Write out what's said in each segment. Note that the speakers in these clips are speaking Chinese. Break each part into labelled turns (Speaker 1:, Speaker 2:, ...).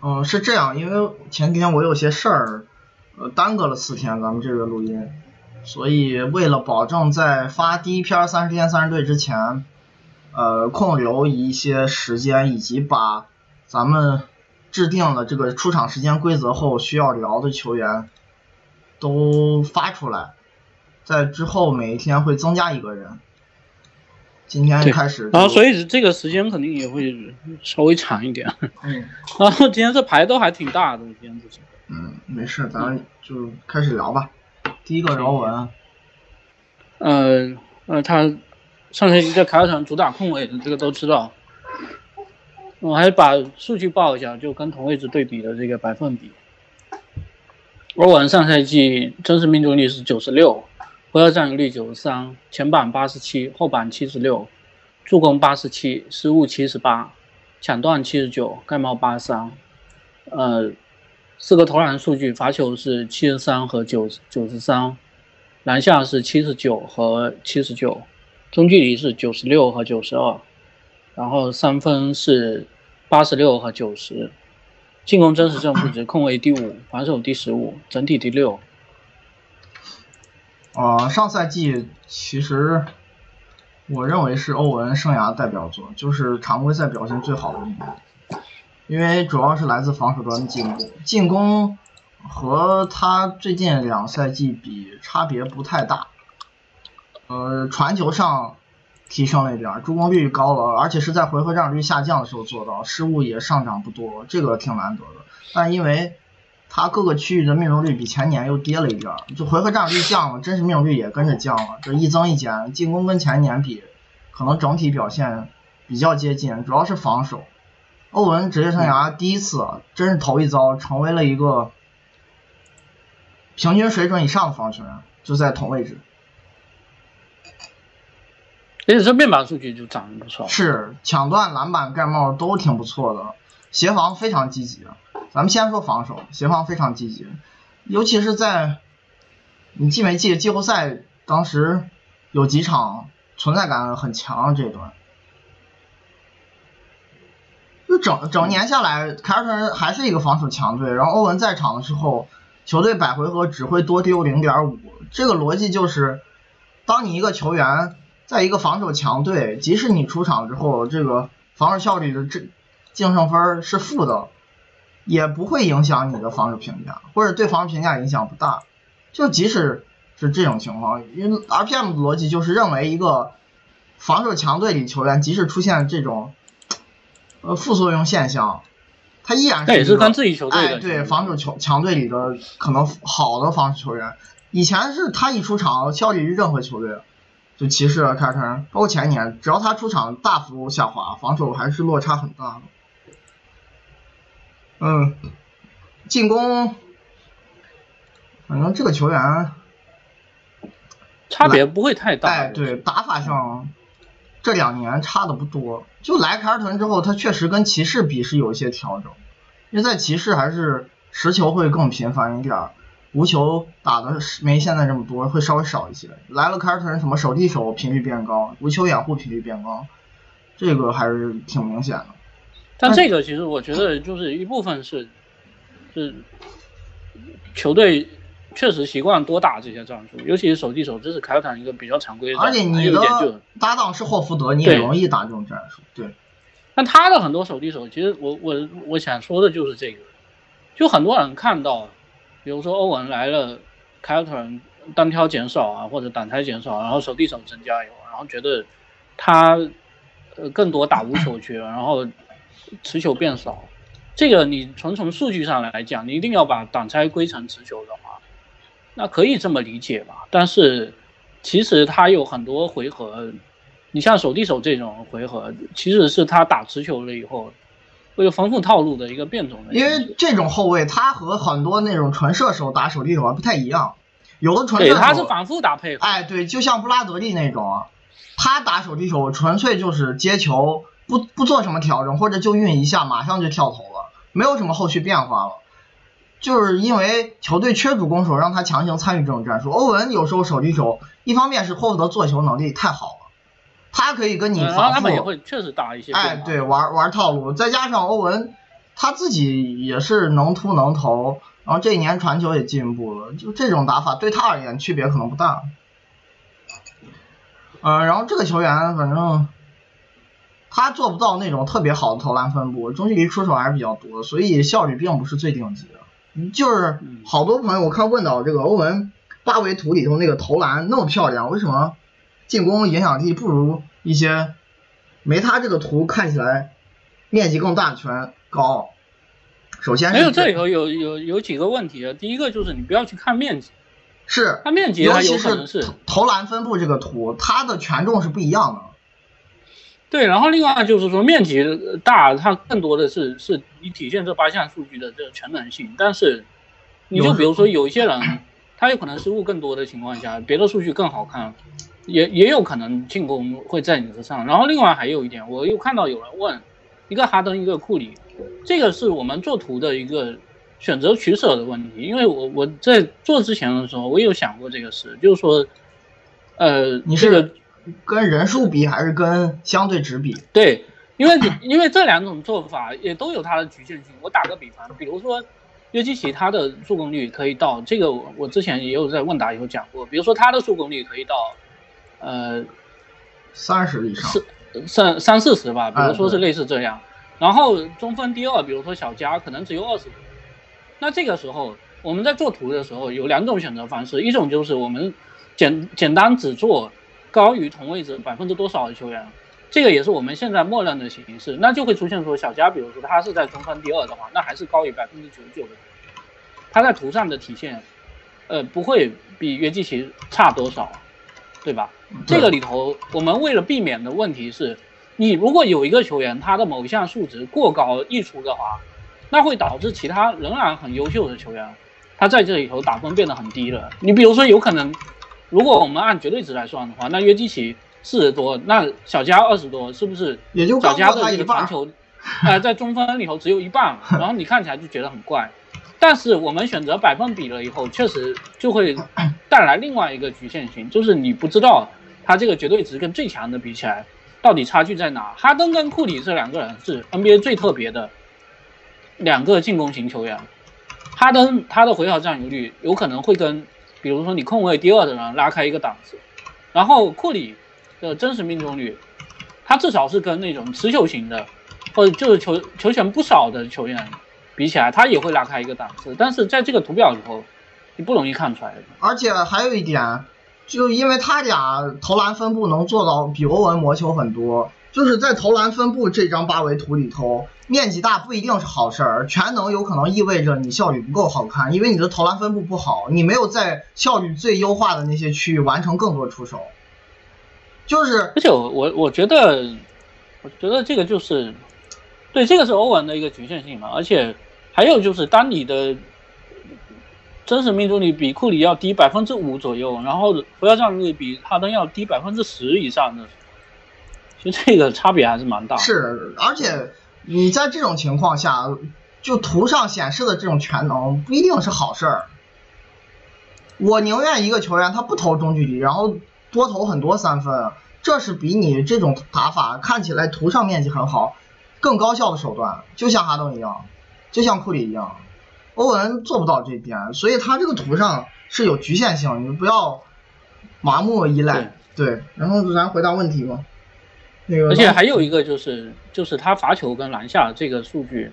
Speaker 1: 嗯，是这样，因为前几天我有些事儿，呃，耽搁了四天咱们这个录音，所以为了保证在发第一篇三十天三十队之前，呃，空留一些时间，以及把咱们制定了这个出场时间规则后需要聊的球员都发出来，在之后每一天会增加一个人。今天开始，
Speaker 2: 然后所以这个时间肯定也会稍微长一点。
Speaker 1: 嗯，
Speaker 2: 然后今天这牌都还挺大的，今天这些。
Speaker 1: 嗯，没事，咱就开始聊吧。第一个饶文，
Speaker 2: 呃呃，他上赛季在凯尔特人主打控卫，这个都知道。我还把数据报一下，就跟同位置对比的这个百分比。欧文上赛季真实命中率是九十六。回合占有率九十三，前板八十七，后板七十六，助攻八十七，失误七十八，抢断七十九，盖帽八十三。呃，四个投篮数据，罚球是七十三和九九十三，篮下是七十九和七十九，中距离是九十六和九十二，然后三分是八十六和九十，进攻真实正负值，控卫第五，防守第十五，整体第六。
Speaker 1: 呃，上赛季其实我认为是欧文生涯代表作，就是常规赛表现最好的一年，因为主要是来自防守端的进步，进攻和他最近两赛季比差别不太大，呃，传球上提升了一点，助攻率高了，而且是在回合占有率下降的时候做到，失误也上涨不多，这个挺难得的，但因为。他各个区域的命中率比前年又跌了一点，就回合占有率降了，真实命中率也跟着降了，这一增一减，进攻跟前年比，可能整体表现比较接近，主要是防守。欧文职业生涯第一次，真是头一遭，成为了一个平均水准以上的防守员，就在同位置。
Speaker 2: 而且这面板数据就涨得不错，
Speaker 1: 是抢断、篮板、盖帽都挺不错的，协防非常积极。咱们先说防守，协防非常积极，尤其是在你记没记季后赛当时有几场存在感很强这一段，就整整年下来，凯尔特人还是一个防守强队，然后欧文在场的时候，球队百回合只会多丢零点五，这个逻辑就是，当你一个球员在一个防守强队，即使你出场之后，这个防守效率的这净胜分是负的。也不会影响你的防守评价，或者对防守评价影响不大。就即使是这种情况，因为 RPM 的逻辑就是认为一个防守强队里球员，即使出现这种呃副作用现象，他依然
Speaker 2: 是跟自己球队
Speaker 1: 哎对防守球强队里的可能好的防守球员。以前是他一出场效力于任何球队，就骑士、凯尔特人，包括前年，只要他出场大幅下滑，防守还是落差很大的。嗯，进攻，反正这个球员
Speaker 2: 差别不会太大。
Speaker 1: 哎，对，打法上这两年差的不多。就来凯尔特人之后，他确实跟骑士比是有一些调整，因为在骑士还是持球会更频繁一点，无球打的没现在这么多，会稍微少一些。来了凯尔特人，什么手递手频率变高，无球掩护频率变高，这个还是挺明显的。
Speaker 2: 但这个其实我觉得就是一部分是，是球队确实习惯多打这些战术，尤其是手递手，这是凯尔特人一个比较常规的。
Speaker 1: 而且你的搭档是霍福德，你也容易打这种战术。对。
Speaker 2: 但他的很多手递手，其实我我我想说的就是这个，就很多人看到，比如说欧文来了，凯尔特人单挑减少啊，或者挡拆减少，然后手递手增加油，然后觉得他呃更多打无球权，然后。持球变少，这个你从从数据上来讲，你一定要把挡拆归成持球的话，那可以这么理解吧？但是其实他有很多回合，你像手递手这种回合，其实是他打持球了以后，为了丰富套路的一个变种的。
Speaker 1: 因为这种后卫他和很多那种纯射手打手递手不太一样，有的纯射手
Speaker 2: 他是反复打配合。
Speaker 1: 哎，对，就像布拉德利那种，他打手递手纯粹就是接球。不不做什么调整，或者就运一下，马上就跳投了，没有什么后续变化了。就是因为球队缺主攻手，让他强行参与这种战术。欧文有时候手递手，一方面是霍福德做球能力太好了，他可以跟你反复，
Speaker 2: 他们也会确实打一些，
Speaker 1: 哎，对，玩玩套路，再加上欧文他自己也是能突能投，然后这一年传球也进步了，就这种打法对他而言区别可能不大。嗯，然后这个球员反正他做不到那种特别好的投篮分布，中距离出手还是比较多，所以效率并不是最顶级的。就是好多朋友我看问到这个欧文八维图里头那个投篮那么漂亮，为什么进攻影响力不如一些没他这个图看起来面积更大的球员高？首先
Speaker 2: 没有这里头有有有几个问题啊，第一个就是你不要去看面积。
Speaker 1: 是，
Speaker 2: 它面积
Speaker 1: 尤
Speaker 2: 其
Speaker 1: 是投篮分布这个图，它的权重是不一样的。
Speaker 2: 对，然后另外就是说面积大，它更多的是是你体现这八项数据的这个全能性。但是，你就比如说有一些人，他有可能失误更多的情况下，别的数据更好看，也也有可能进攻会在你之上。然后另外还有一点，我又看到有人问，一个哈登，一个库里，这个是我们做图的一个。选择取舍的问题，因为我我在做之前的时候，我有想过这个事，就是说，呃，
Speaker 1: 你是跟人数比还是跟相对值比？
Speaker 2: 对，因为因为这两种做法也都有它的局限性。我打个比方，比如说约基奇他的助攻率可以到这个，我之前也有在问答有讲过，比如说他的助攻率可以到呃
Speaker 1: 三十以上，
Speaker 2: 三三四十吧，比如说是类似这样。然后中锋第二，比如说小加可能只有二十。那这个时候，我们在做图的时候有两种选择方式，一种就是我们简简单只做高于同位置百分之多少的球员，这个也是我们现在默认的形式，那就会出现说小加，比如说他是在中分第二的话，那还是高于百分之九十九的，他在图上的体现，呃，不会比约基奇差多少，对吧？这个里头，我们为了避免的问题是，你如果有一个球员他的某一项数值过高溢出的话。那会导致其他仍然很优秀的球员，他在这里头打分变得很低了。你比如说，有可能，如果我们按绝对值来算的话，那约基奇四十多，那小加二十多，是不是？
Speaker 1: 也就
Speaker 2: 小加的这个传球，呃，在中锋里头只有一半，然后你看起来就觉得很怪。但是我们选择百分比了以后，确实就会带来另外一个局限性，就是你不知道他这个绝对值跟最强的比起来，到底差距在哪。哈登跟库里这两个人是 NBA 最特别的。两个进攻型球员，哈登他的回合占有率有可能会跟，比如说你控卫第二的人拉开一个档次，然后库里的真实命中率，他至少是跟那种持球型的，或者就是球球权不少的球员比起来，他也会拉开一个档次，但是在这个图表里头，你不容易看出来的。
Speaker 1: 而且还有一点，就因为他俩投篮分布能做到比欧文魔球很多。就是在投篮分布这张八维图里头，面积大不一定是好事儿，全能有可能意味着你效率不够好看，因为你的投篮分布不好，你没有在效率最优化的那些区域完成更多出手。就是，
Speaker 2: 而且我我我觉得，我觉得这个就是，对，这个是欧文的一个局限性嘛。而且还有就是，当你的真实命中率比库里要低百分之五左右，然后回合占有率比哈登要低百分之十以上的。其实这个差别还是蛮大的。
Speaker 1: 是，而且你在这种情况下，就图上显示的这种全能不一定是好事儿。我宁愿一个球员他不投中距离，然后多投很多三分，这是比你这种打法看起来图上面积很好更高效的手段。就像哈登一样，就像库里一样，欧文做不到这一点，所以他这个图上是有局限性，你不要盲目依赖。对，然后咱回答问题吧。
Speaker 2: 而且还有一个就是，就是他罚球跟篮下这个数据，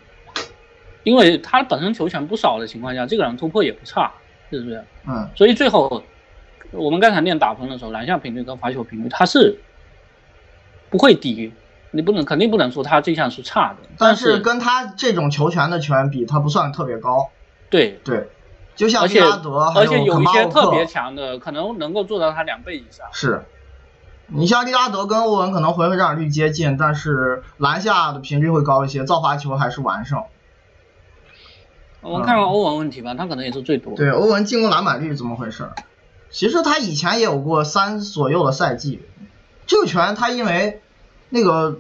Speaker 2: 因为他本身球权不少的情况下，这个人突破也不差，是不是？
Speaker 1: 嗯。
Speaker 2: 所以最后，我们刚才练打分的时候，篮下频率跟罚球频率，他是不会低，你不能肯定不能说他这项是差的。
Speaker 1: 但
Speaker 2: 是
Speaker 1: 跟他这种球权的权比，他不算特别高。
Speaker 2: 对
Speaker 1: 对，就像利拉德，
Speaker 2: 而且有一些特别强的，可能能够做到他两倍以上。
Speaker 1: 是。你像利拉德跟欧文可能回合占有率接近，但是篮下的频率会高一些，造罚球还是完胜。
Speaker 2: 我们看看欧文问题吧，他可能也是最多。
Speaker 1: 对，欧文进攻篮板率怎么回事？其实他以前也有过三左右的赛季，这个球员他因为那个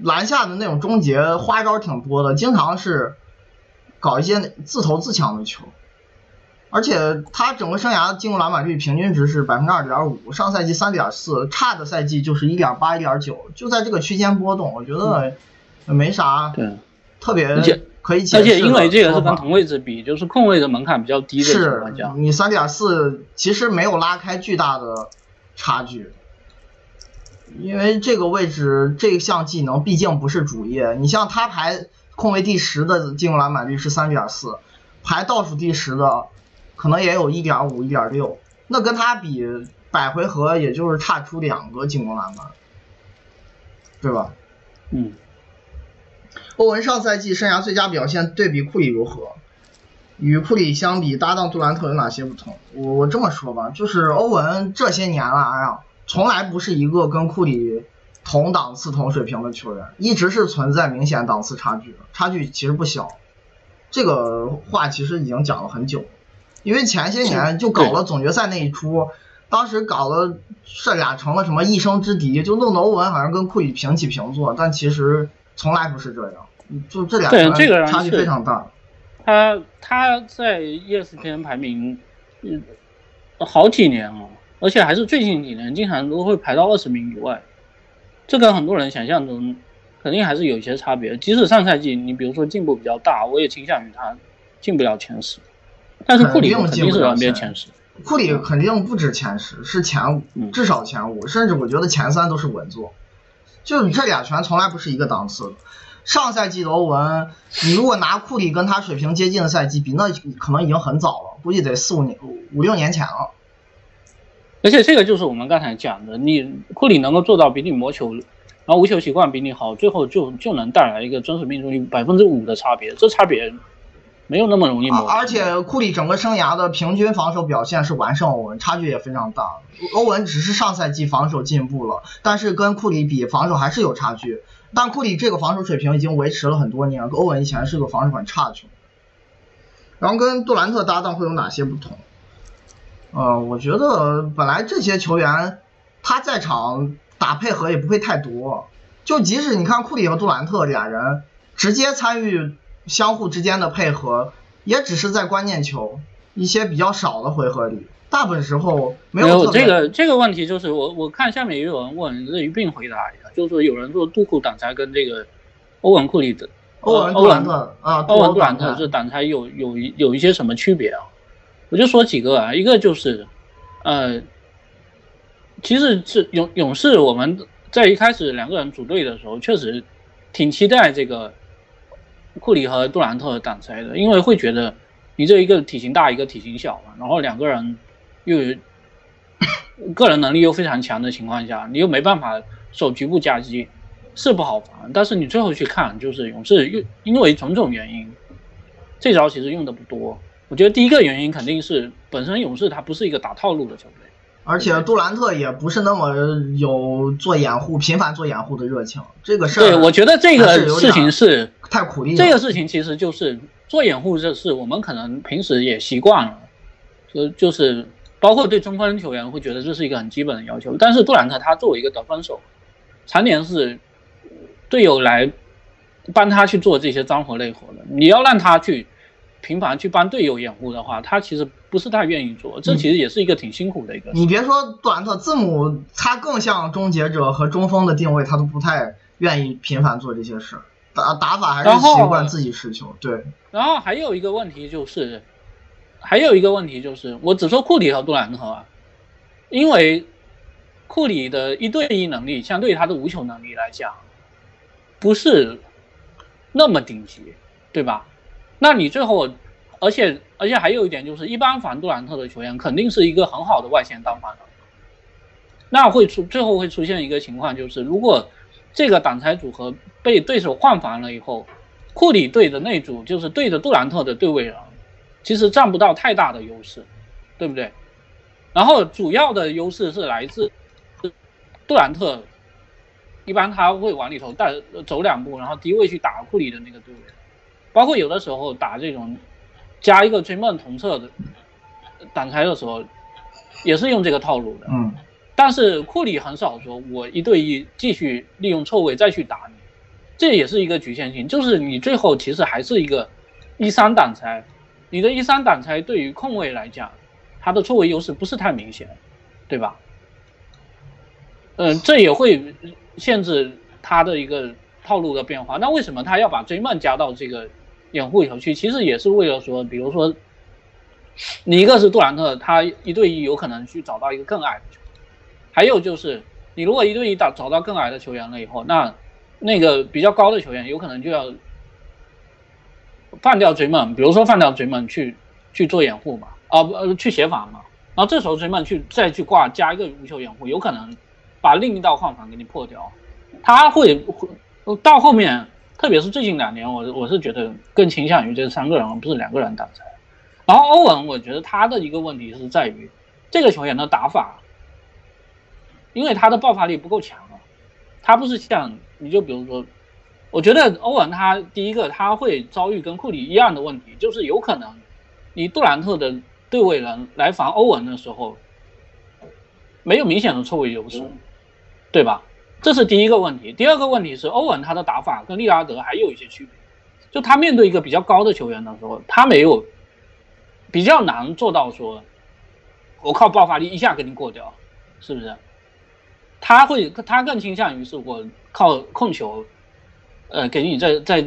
Speaker 1: 篮下的那种终结花招挺多的，经常是搞一些自投自抢的球。而且他整个生涯进攻篮板率平均值是百分之二点五，上赛季三点四，差的赛季就是一点八、一点九，就在这个区间波动，我觉得没啥特别可以解释
Speaker 2: 而且因为这个是跟同位置比，就是控位的门槛比较低的情
Speaker 1: 是
Speaker 2: 况下，
Speaker 1: 你三点四其实没有拉开巨大的差距，因为这个位置这项技能毕竟不是主业。你像他排控位第十的进攻篮板率是三点四，排倒数第十的可能也有一点五、一点六，那跟他比百回合也就是差出两个进攻篮板，对吧？
Speaker 2: 嗯，
Speaker 1: 欧文上赛季生涯最佳表现对比库里如何？与库里相比，搭档杜兰特有哪些不同？我我这么说吧，就是欧文这些年来啊，从来不是一个跟库里同档次、同水平的球员，一直是存在明显档次差距的，差距其实不小。这个话其实已经讲了很久，因为前些年就搞了总决赛那一出，当时搞了这俩成了什么一生之敌，就弄得欧文好像跟库里平起平坐，但其实从来不是这样，就这俩球
Speaker 2: 对这个人
Speaker 1: 差距非常大。
Speaker 2: 他他在 E ESPN 排名，嗯，好几年了，而且还是最近几年，经常都会排到二十名以外。这跟很多人想象中肯定还是有一些差别。即使上赛季你比如说进步比较大，我也倾向于他进不了前十，但是库里肯定是 NBA 前十。
Speaker 1: 库里肯定不止前十，是前五，
Speaker 2: 嗯
Speaker 1: 至少前五，甚至我觉得前三都是稳坐。就是这俩拳从来不是一个档次的。上赛季的欧文，你如果拿库里跟他水平接近的赛季比，那可能已经很早了，估计得四五年、五六年前了。
Speaker 2: 而且这个就是我们刚才讲的，你库里能够做到比你磨球，然后无球习惯比你好，最后就就能带来一个真实命中率百分之五的差别，这差别没有那么容易抹平。
Speaker 1: 而而且库里整个生涯的平均防守表现是完胜欧文，差距也非常大。欧文只是上赛季防守进步了，但是跟库里比防守还是有差距。但库里这个防守水平已经维持了很多年，欧文以前是个防守很差的球员。然后跟杜兰特搭档会有哪些不同？呃，我觉得本来这些球员他在场打配合也不会太多，就即使你看库里和杜兰特俩人直接参与相互之间的配合，也只是在关键球一些比较少的回合里，大部分时候没
Speaker 2: 没有
Speaker 1: 有
Speaker 2: 这个这个问题，就是我我看下面也有人问，这一并回答一下，就是说有人说杜库挡拆跟这个欧文库里的
Speaker 1: 欧文
Speaker 2: 欧
Speaker 1: 杜兰特啊，
Speaker 2: 欧文杜兰
Speaker 1: 特
Speaker 2: 特这挡拆有有一有一些什么区别啊？我就说几个啊，一个就是，呃，其实是勇勇士我们在一开始两个人组队的时候，确实挺期待这个库里和杜兰特挡拆的，因为会觉得你这一个体型大，一个体型小嘛，然后两个人又 个人能力又非常强的情况下，你又没办法守局部夹击，是不好防。但是你最后去看，就是勇士又因为种种原因，这招其实用的不多。我觉得第一个原因肯定是本身勇士他不是一个打套路的球队，
Speaker 1: 而且杜兰特也不是那么有做掩护、频繁做掩护的热情，这个事儿
Speaker 2: 对我觉得这个事情是
Speaker 1: 太苦力了。
Speaker 2: 这个事情其实就是做掩护这事，我们可能平时也习惯了，就就是包括对中锋球员会觉得这是一个很基本的要求。但是杜兰特他作为一个得分手，常年是队友来帮他去做这些脏活累活的，你要让他去频繁去帮队友掩护的话，他其实不是太愿意做，这其实也是一个挺辛苦的一个事。
Speaker 1: 你别说杜兰特，字母他更像终结者和中锋的定位，他都不太愿意频繁做这些事，打打法还是习惯自己持球。对，
Speaker 2: 然后还有一个问题就是，还有一个问题就是，我只说库里和杜兰特啊，因为库里的一对一能力相对于他的无球能力来讲，不是那么顶级，对吧？那你最后，而且而且还有一点就是，一般防杜兰特的球员肯定是一个很好的外线单防能力，那会出最后会出现一个情况，就是如果这个挡拆组合被对手换防了以后，库里队的那组就是对着杜兰特的对位人，其实占不到太大的优势，对不对？然后主要的优势是来自杜兰特，一般他会往里头带走两步，然后低位去打库里的那个对位，包括有的时候打这种加一个追梦同侧的挡拆的时候，也是用这个套路的。
Speaker 1: 嗯，
Speaker 2: 但是库里很少说，我一对一继续利用错位再去打你，这也是一个局限性，就是你最后其实还是一个一三挡拆，你的一三挡拆对于控卫来讲，他的错位优势不是太明显，对吧？嗯、这也会限制他的一个套路的变化。那为什么他要把追梦加到这个掩护球区，其实也是为了说，比如说，你一个是杜兰特，他一对一有可能去找到一个更矮的球，还有就是你如果一对一打找到更矮的球员了以后，那那个比较高的球员有可能就要放掉追梦，比如说放掉追梦去去做掩护嘛，啊不呃去协防嘛，然后这时候追梦去再去挂加一个无球掩护，有可能把另一道换防给你破掉，他会会到后面。特别是最近两年，我我是觉得更倾向于这三个人，而不是两个人挡拆。然后欧文，我觉得他的一个问题是在于这个球员的打法，因为他的爆发力不够强啊。他不是像你就比如说，我觉得欧文他第一个他会遭遇跟库里一样的问题，就是有可能你杜兰特的对位人来防欧文的时候，没有明显的错位优势，对吧？这是第一个问题，第二个问题是欧文他的打法跟利拉德还有一些区别，就他面对一个比较高的球员的时候，他没有比较难做到说，我靠爆发力一下给你过掉，是不是？他会他更倾向于是我靠控球，呃，给你在在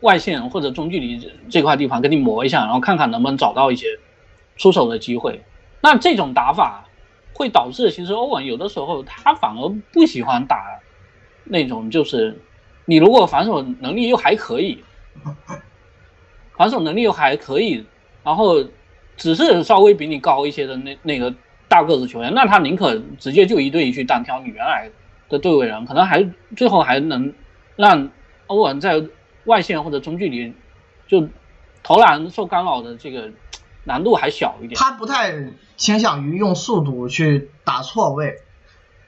Speaker 2: 外线或者中距离这块地方给你磨一下，然后看看能不能找到一些出手的机会。那这种打法。会导致其实欧文有的时候他反而不喜欢打那种，就是你如果防守能力又还可以，防守能力又还可以，然后只是稍微比你高一些的那那个大个子球员，那他宁可直接就一对一去单挑你原来的对位人，可能还最后还能让欧文在外线或者中距离就投篮受干扰的这个。难度还小一点，
Speaker 1: 他不太倾向于用速度去打错位，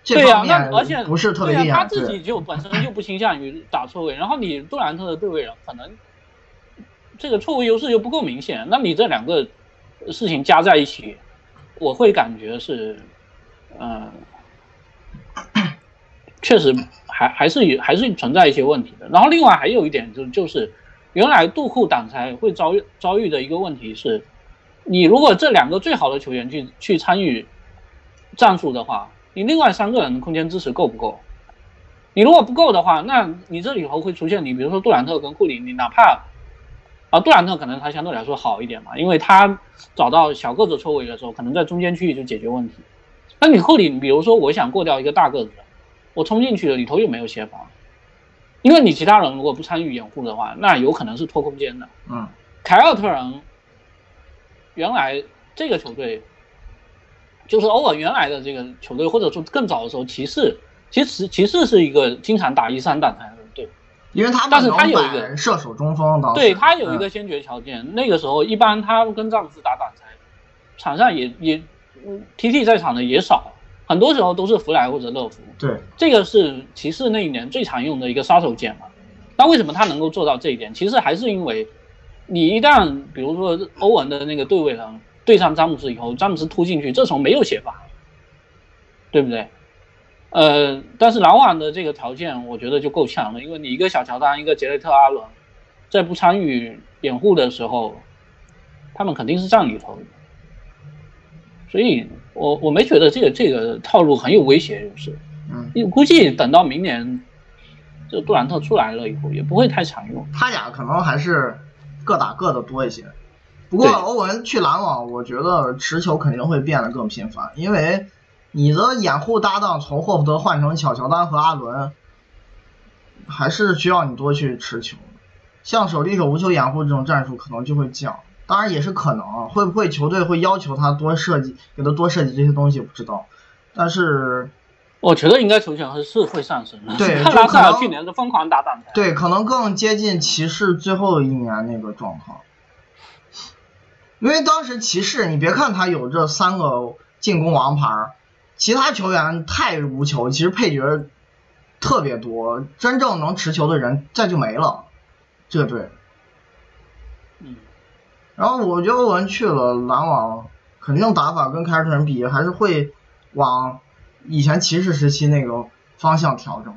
Speaker 2: 对呀，那而且
Speaker 1: 不是特别厉
Speaker 2: 害。他自己就本身就不倾向于打错位，然后你杜兰特的对位人可能这个错位优势又不够明显，那你这两个事情加在一起，我会感觉是，嗯，确实还还是有还是存在一些问题的。然后另外还有一点就就是原来杜库挡拆会遭遇遭遇的一个问题是。你如果这两个最好的球员去去参与战术的话，你另外三个人的空间支持够不够？你如果不够的话，那你这里头会出现你比如说杜兰特跟库里，你哪怕啊杜兰特可能他相对来说好一点嘛，因为他找到小个子错位的时候，可能在中间区域就解决问题。那你库里，你比如说我想过掉一个大个子，我冲进去了，里头又没有协防，因为你其他人如果不参与掩护的话，那有可能是拖空间的。
Speaker 1: 嗯，
Speaker 2: 凯尔特人。原来这个球队就是欧文原来的这个球队，或者说更早的时候，骑士其实骑士是一个经常打一三挡拆的队，
Speaker 1: 因为他
Speaker 2: 但是他有一个
Speaker 1: 射手中锋，
Speaker 2: 对他有一个先决条件，那个时候一般他跟詹姆斯打挡拆，场上也也 T T 在场的也少，很多时候都是弗莱或者乐福，
Speaker 1: 对，
Speaker 2: 这个是骑士那一年最常用的一个杀手锏嘛。那为什么他能够做到这一点？其实还是因为。你一旦比如说欧文的那个对位上对上詹姆斯以后，詹姆斯突进去，这时候没有写法，对不对？呃，但是篮网的这个条件我觉得就够呛了，因为你一个小乔丹，一个杰雷特阿伦，在不参与掩护的时候，他们肯定是站里头的，所以我我没觉得这个这个套路很有威胁，就是，嗯，估计等到明年这杜兰特出来了以后，也不会太常用，
Speaker 1: 他俩可能还是。各打各的多一些，不过欧文去篮网，我觉得持球肯定会变得更频繁，因为你的掩护搭档从霍福德换成小乔丹和阿伦，还是需要你多去持球。像手递手无球掩护这种战术可能就会降，当然也是可能，会不会球队会要求他多设计，给他多设计这些东西不知道，但是。
Speaker 2: 我觉得应该球权还是会上升的。
Speaker 1: 对，
Speaker 2: 就可能去年是疯狂打挡拆。
Speaker 1: 对，可能更接近骑士最后一年那个状况。因为当时骑士，你别看他有这三个进攻王牌，其他球员太无球，其实配角特别多，真正能持球的人再就没了。这队。
Speaker 2: 嗯。
Speaker 1: 然后我觉得欧文去了篮网，肯定打法跟凯尔特人比还是会往。以前骑士时期那个方向调整。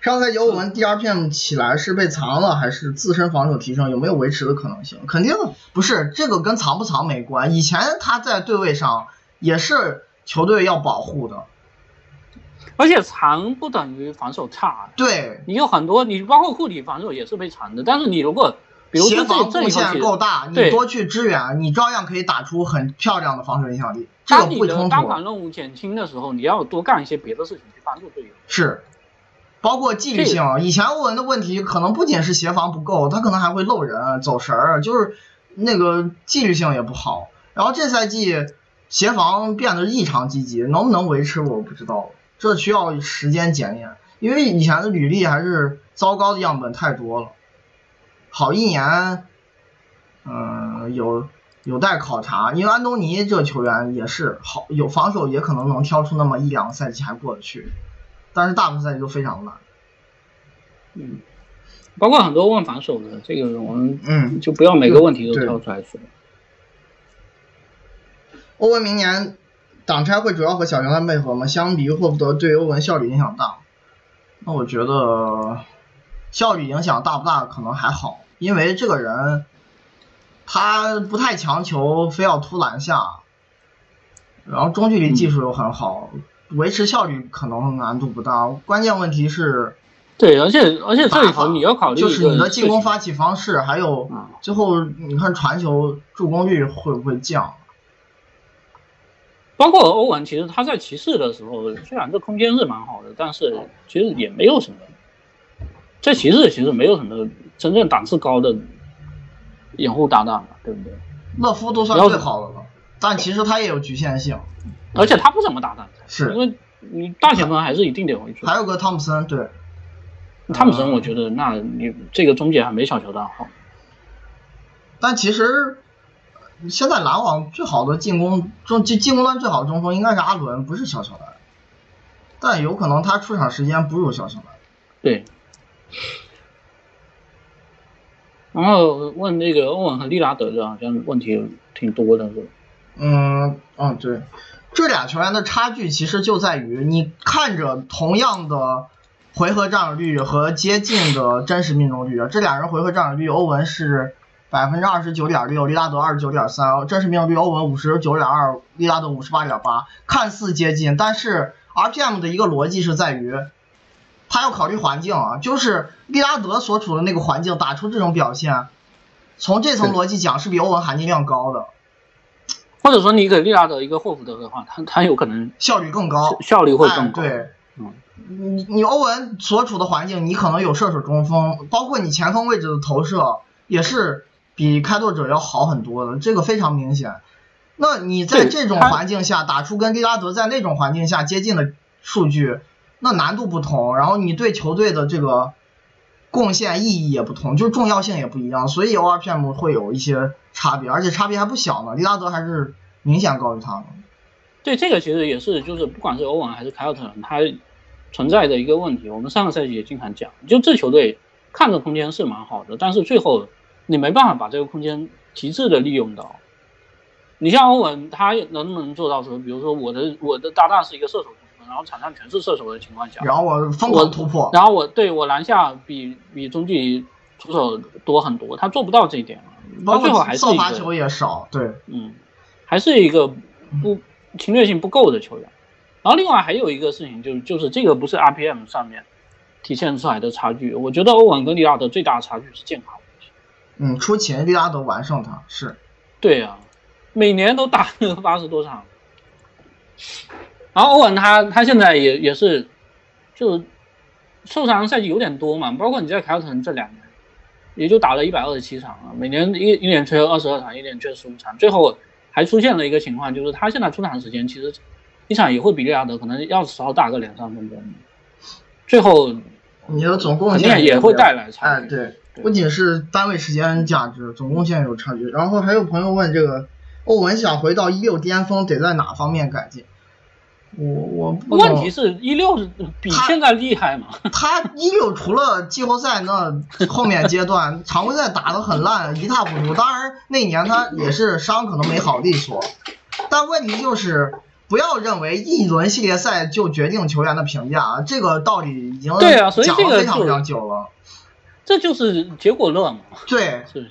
Speaker 1: 上赛季欧文 DRPM 起来是被藏了还是自身防守提升？有没有维持的可能性？肯定不是，这个跟藏不藏没关。以前他在对位上也是球队要保护的。
Speaker 2: 而且藏不等于防守差，
Speaker 1: 对，
Speaker 2: 你有很多，你包括库里防守也是被藏的，但是你如果比如说
Speaker 1: 协防贡
Speaker 2: 这这一口气，
Speaker 1: 献够大，你多去支援，你照样可以打出很漂亮的防守影响力，这个不冲突。
Speaker 2: 单反任务减轻的时候，你要多干一些别的事情去帮助队友。
Speaker 1: 是，包括纪律性。以前欧文的问题可能不仅是协防不够，他可能还会漏人、走神儿，就是那个纪律性也不好。然后这赛季协防变得异常积极，能不能维持我不知道，这需要时间检验。因为以前的履历还是糟糕的样本太多了，好一年，嗯、有有待考察。因为安东尼这个球员也是好，有防守也可能能挑出那么一两个赛季还过得去。但是大部分赛季都非常烂。
Speaker 2: 嗯，包括很多问防守的，这个我们
Speaker 1: 嗯，
Speaker 2: 就不要每个问题都挑出来说。
Speaker 1: 欧文明年挡拆会主要和小乔丹配合吗？相比于霍福德，对欧文效率影响大。那我觉得效率影响大不大可能还好，因为这个人他不太强求非要突篮下，然后中距离技术又很好，维持效率可能难度不大。关键问题是
Speaker 2: 对，而且而且这里头你要考虑
Speaker 1: 就是你的进攻
Speaker 2: 发。
Speaker 1: 起方式，还有
Speaker 2: 嗯
Speaker 1: 最后你看传球助攻率会不会降？
Speaker 2: 包括欧文，其实他在骑士的时候，虽然这空间是蛮好的，但是其实也没有什么，在骑士其实没有什么真正档次高的掩护搭档嘛，对不对？
Speaker 1: 乐福都算最好的了，但其实他也有局限性。
Speaker 2: 而且他不怎么搭档，
Speaker 1: 是
Speaker 2: 因为你大前锋还是一定得回去。
Speaker 1: 还有个汤普森，对，
Speaker 2: 汤普森，我觉得那你这个中介还没小乔丹好。
Speaker 1: 但其实现在篮网最好的进攻中进进攻端最好的中锋应该是阿伦，不是小乔丹，但有可能他出场时间不如小乔丹。
Speaker 2: 对。然后问那个欧文和利拉德的，好像问题挺多的，是吧？
Speaker 1: 嗯，对，这俩球员的差距其实就在于你看着同样的回合占有率和接近的真实命中率，这俩人回合占有率，欧文是百分之二十九点六，利拉德二十九点三，真实命中率欧文五十九点二，利拉德五十八点八，看似接近，但是 RPM 的一个逻辑是在于。他要考虑环境啊，就是利拉德所处的那个环境打出这种表现，从这层逻辑讲是比欧文含金量高的，
Speaker 2: 或者说你给利拉德一个霍福德的话，他他有可能
Speaker 1: 效率更高。
Speaker 2: 效率会更高。
Speaker 1: 哎、对，
Speaker 2: 嗯，
Speaker 1: 你你欧文所处的环境，你可能有射手中锋，包括你前锋位置的投射也是比开拓者要好很多的，这个非常明显。那你在这种环境下打出跟利拉德在那种环境下接近的数据，那难度不同，然后你对球队的这个贡献意义也不同，就是重要性也不一样，所以 ORPM 会有一些差别，而且差别还不小呢。利拉德还是明显高于他的。
Speaker 2: 对，这个其实也是就是不管是欧文还是凯尔特人，他存在的一个问题。我们上个赛季也经常讲，就这球队看着空间是蛮好的，但是最后你没办法把这个空间极致的利用到。你像欧文，他能不能做到说，比如说我的我的搭档是一个射手，然后场上全是射手的情况下，
Speaker 1: 然后我疯狂突破，
Speaker 2: 然后我对我篮下比比中距离出手多很多，他做不到这一点他最后还是一个
Speaker 1: 造罚球也少，对，
Speaker 2: 嗯，还是一个不侵略性不够的球员。然后另外还有一个事情就是就是这个不是 RPM 上面体现出来的差距，我觉得欧文跟利拉德最大的差距是健康问题。
Speaker 1: 嗯，出勤利拉德完胜他，是，
Speaker 2: 对啊，每年都打了 八十多场。然后欧文他他现在也也是，就受伤赛季有点多嘛，包括你在凯尔特人这两年，也就打了一百二十七场啊，每年一一年缺二十二场，一年缺十五场，最后还出现了一个情况，就是他现在出场时间其实一场也会比利拉德可能要少打个两三分钟，最后
Speaker 1: 你的总贡献
Speaker 2: 也会带来差
Speaker 1: 哎，
Speaker 2: 距。
Speaker 1: 对，
Speaker 2: 对
Speaker 1: 不仅是单位时间价值，总贡献有差距。然后还有朋友问这个欧文想回到一六巅峰，得在哪方面改进？我我不懂
Speaker 2: 问题是一六比
Speaker 1: 他
Speaker 2: 现在厉害吗？
Speaker 1: 他一六除了季后赛那后面阶段，常规赛打得很烂，一塌糊涂。当然那年他也是伤可能没好利索，但问题就是不要认为一轮系列赛就决定球员的评价，啊，这个道理已经
Speaker 2: 对啊所以
Speaker 1: 讲
Speaker 2: 这个就
Speaker 1: 了非常非常久了。
Speaker 2: 这就是结果论嘛，
Speaker 1: 对，
Speaker 2: 是不是？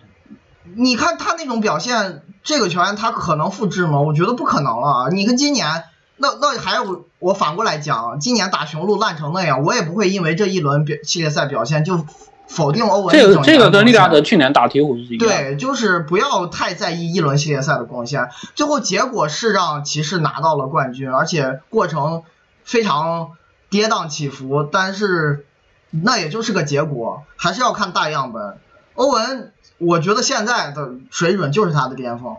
Speaker 1: 你看他那种表现，这个球员他可能复制吗？我觉得不可能了。你看今年那那还有我反过来讲，今年打雄鹿烂成那样，我也不会因为这一轮表系列赛表现就否定欧文
Speaker 2: 这个这个跟利拉德
Speaker 1: 的
Speaker 2: 去年打鹈鹕是一样。
Speaker 1: 对，就是不要太在意一轮系列赛的贡献，最后结果是让骑士拿到了冠军，而且过程非常跌宕起伏，但是那也就是个结果，还是要看大样本。欧文，我觉得现在的水准就是他的巅峰，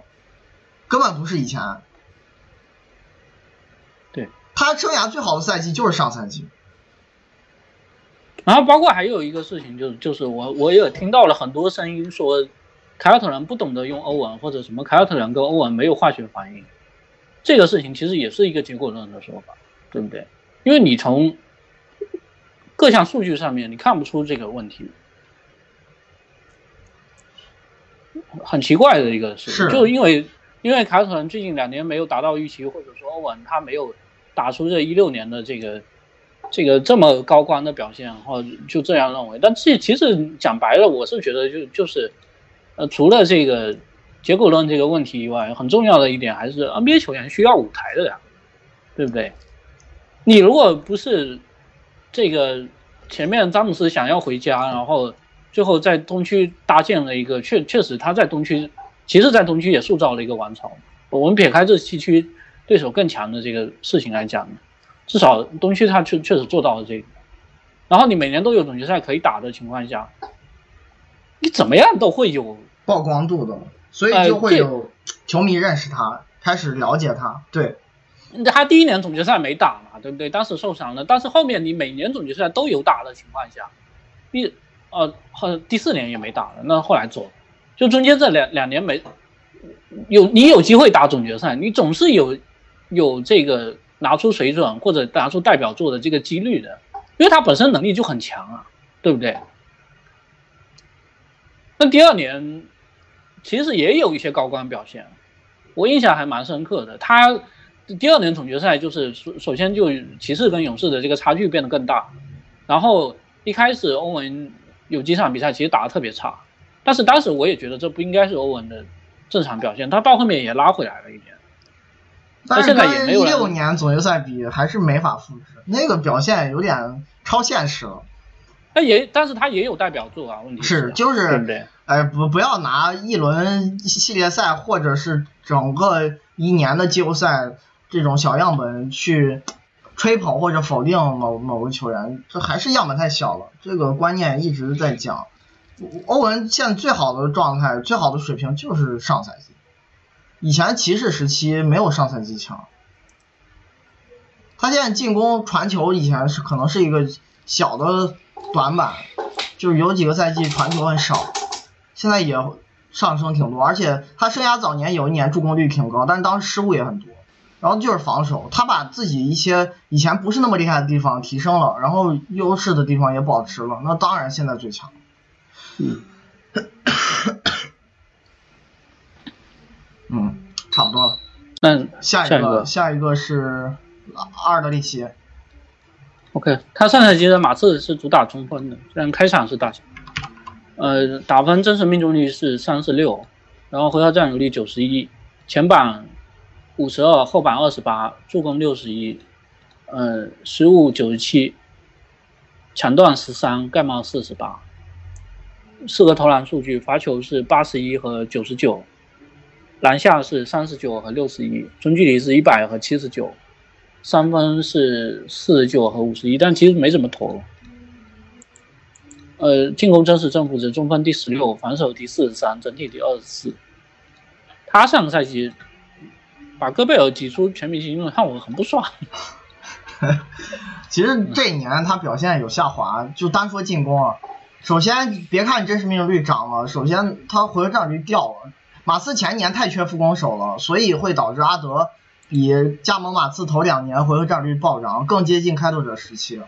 Speaker 1: 根本不是以前。
Speaker 2: 对，
Speaker 1: 他生涯最好的赛季就是上赛季。
Speaker 2: 然后包括还有一个事情，就是就是我我也听到了很多声音说，凯尔特人不懂得用欧文，或者什么凯尔特人跟欧文没有化学反应，这个事情其实也是一个结果论的说法，对不对？因为你从各项数据上面你看不出这个问题，很奇怪的一个事，
Speaker 1: 是
Speaker 2: 就因为因为凯尔特人最近两年没有达到预期，或者说欧文他没有打出这一六年的这个。这个这么高光的表现，然后就这样认为。但这其实讲白了，我是觉得就就是，呃，除了这个结果论这个问题以外，很重要的一点还是 NBA 球员需要舞台的呀，对不对？你如果不是这个前面詹姆斯想要回家，然后最后在东区搭建了一个确确实他在东区，其实在东区也塑造了一个王朝。我们撇开这西区对手更强的这个事情来讲。至少东区他确确实做到了这个，然后你每年都有总决赛可以打的情况下，你怎么样都会有
Speaker 1: 曝光度的，所以就会有球迷认识他，开始了解他。对，
Speaker 2: 他第一年总决赛没打嘛，对不对？当时受伤了，但是后面你每年总决赛都有打的情况下，第呃后第四年也没打了，那后来走，就中间这两两年没有你有机会打总决赛，你总是有有这个。拿出水准或者拿出代表作的这个几率的，因为他本身能力就很强啊，对不对？那第二年其实也有一些高光表现，我印象还蛮深刻的。他第二年总决赛就是首首先就骑士跟勇士的这个差距变得更大，然后一开始欧文有几场比赛其实打得特别差，但是当时我也觉得这不应该是欧文的正常表现，他到后面也拉回来了一点。
Speaker 1: 但是跟一六年总决赛比还是没法复制，那个表现有点超现实了。
Speaker 2: 那也，但是他也有代表作啊，问题
Speaker 1: 是就
Speaker 2: 是，对不对？
Speaker 1: 哎，不不要拿一轮系列赛或者是整个一年的季后赛这种小样本去吹捧或者否定某某个球员，这还是样本太小了。这个观念一直在讲，欧文现在最好的状态、最好的水平就是上赛季。以前骑士时期没有上赛季强，他现在进攻传球以前是可能是一个小的短板，就是有几个赛季传球很少，现在也上升挺多，而且他生涯早年有一年助攻率挺高，但是当时失误也很多，然后就是防守，他把自己一些以前不是那么厉害的地方提升了，然后优势的地方也保持了，那当然现在最强。嗯。嗯，差不多了。
Speaker 2: 那
Speaker 1: 下
Speaker 2: 一个，
Speaker 1: 下一个是阿尔德里奇。
Speaker 2: OK，他上赛季的马刺是主打中锋的，虽然开场是大呃，打分真实命中率是三十六，然后回合占有率九十一，前板五十二，后板二十八，助攻六十一，呃，失误九十七，抢断十三，盖帽四十八，四个投篮数据，罚球是八十一和九十九。篮下是三十九和六十一，中距离是一百和七十九，三分是四十九和五十一，但其实没怎么投。呃，进攻真实正负值，中锋第十六，防守第四十三，整体第二十四。他上个赛季把戈贝尔挤出全明星，让我很不爽。
Speaker 1: 其实这一年他表现有下滑，就单说进攻啊，首先别看真实命中率涨了，首先他回合占有率掉了。马刺前年太缺副攻手了，所以会导致阿德比加盟马刺头两年回合战率暴涨，更接近开拓者时期。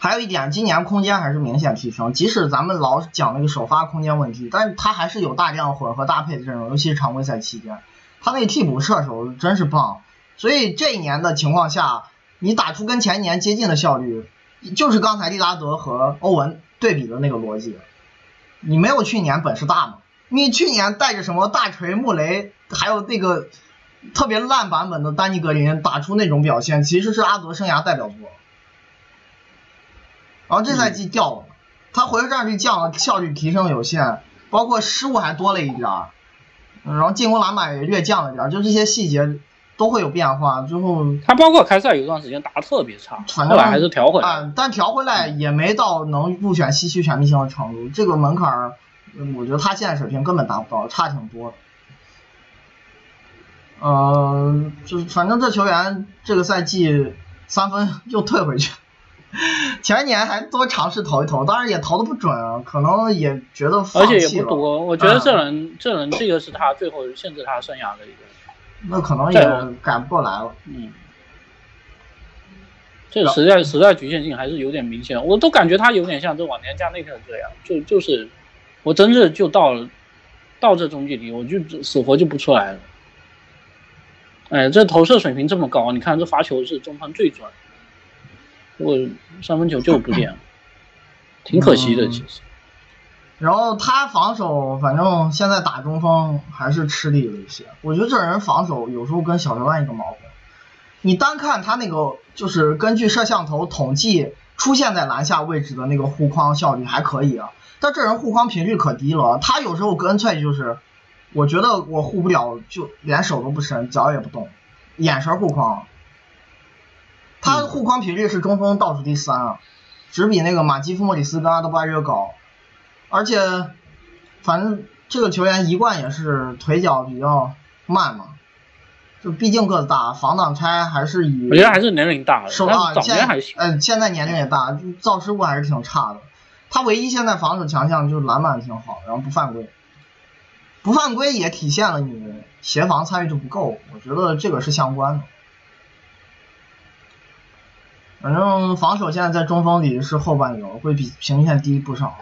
Speaker 1: 还有一点，今年空间还是明显提升，即使咱们老讲那个首发空间问题，但他还是有大量混合搭配的阵容，尤其是常规赛期间，他那替补射手真是棒。所以这一年的情况下，你打出跟前年接近的效率，就是刚才利拉德和欧文对比的那个逻辑。你没有去年本事大嘛吗？你去年带着什么大锤、穆雷，还有那个特别烂版本的丹尼格林打出那种表现，其实是阿德生涯代表作。然后这赛季掉了，他回合战率降了，效率提升有限，包括失误还多了一点儿，然后进攻篮板也略降了点儿，就这些细节都会有变化。最后
Speaker 2: 他包括开赛有一段时间打的特别差，后来还是调回来。
Speaker 1: 啊，但调回来也没到能入选西区全明星的程度，这个门槛儿，嗯我觉得他现在水平根本达不到，差挺多的。呃，就是反正这球员这个赛季三分 又退回去，前年还多尝试投一投，当然也投的不准啊，可能也觉得放
Speaker 2: 而且。也不多，我觉得
Speaker 1: 嗯
Speaker 2: 这人、这人这个是他最后限制他生涯的一个，
Speaker 1: 那可能也改不过来了。
Speaker 2: 嗯，这个时代时代局限性还是有点明显，我都感觉他有点像这往年加内特这样，就就是我真是就到了到这中距离，我就死活就不出来了。哎，这投射水平这么高，你看这罚球是中锋最准，我三分球就不练，挺可惜的
Speaker 1: 嗯
Speaker 2: 其实。
Speaker 1: 然后他防守，反正现在打中锋还是吃力了一些。我觉得这人防守有时候跟小乔丹一个毛病。你单看他那个，就是根据摄像头统计出现在篮下位置的那个护框效率还可以啊，但这人护框频率可低了。他有时候干脆就是，我觉得我护不了，就连手都不伸，脚也不动，眼神护框。他护框频率是中锋倒数第三啊，只比那个马基夫莫里斯跟阿德巴约高。而且，反正这个球员一贯也是腿脚比较慢嘛，就毕竟个子大，防挡拆还是以
Speaker 2: 我觉得还是年龄大了，
Speaker 1: 手啊，现
Speaker 2: 在还行。
Speaker 1: 呃现在年龄也大，就造失误还是挺差的。他唯一现在防守强项就是篮板挺好，然后不犯规，不犯规也体现了你协防参与度不够，我觉得这个是相关的。反正防守现在在中锋里是后半游，会比平线低不少。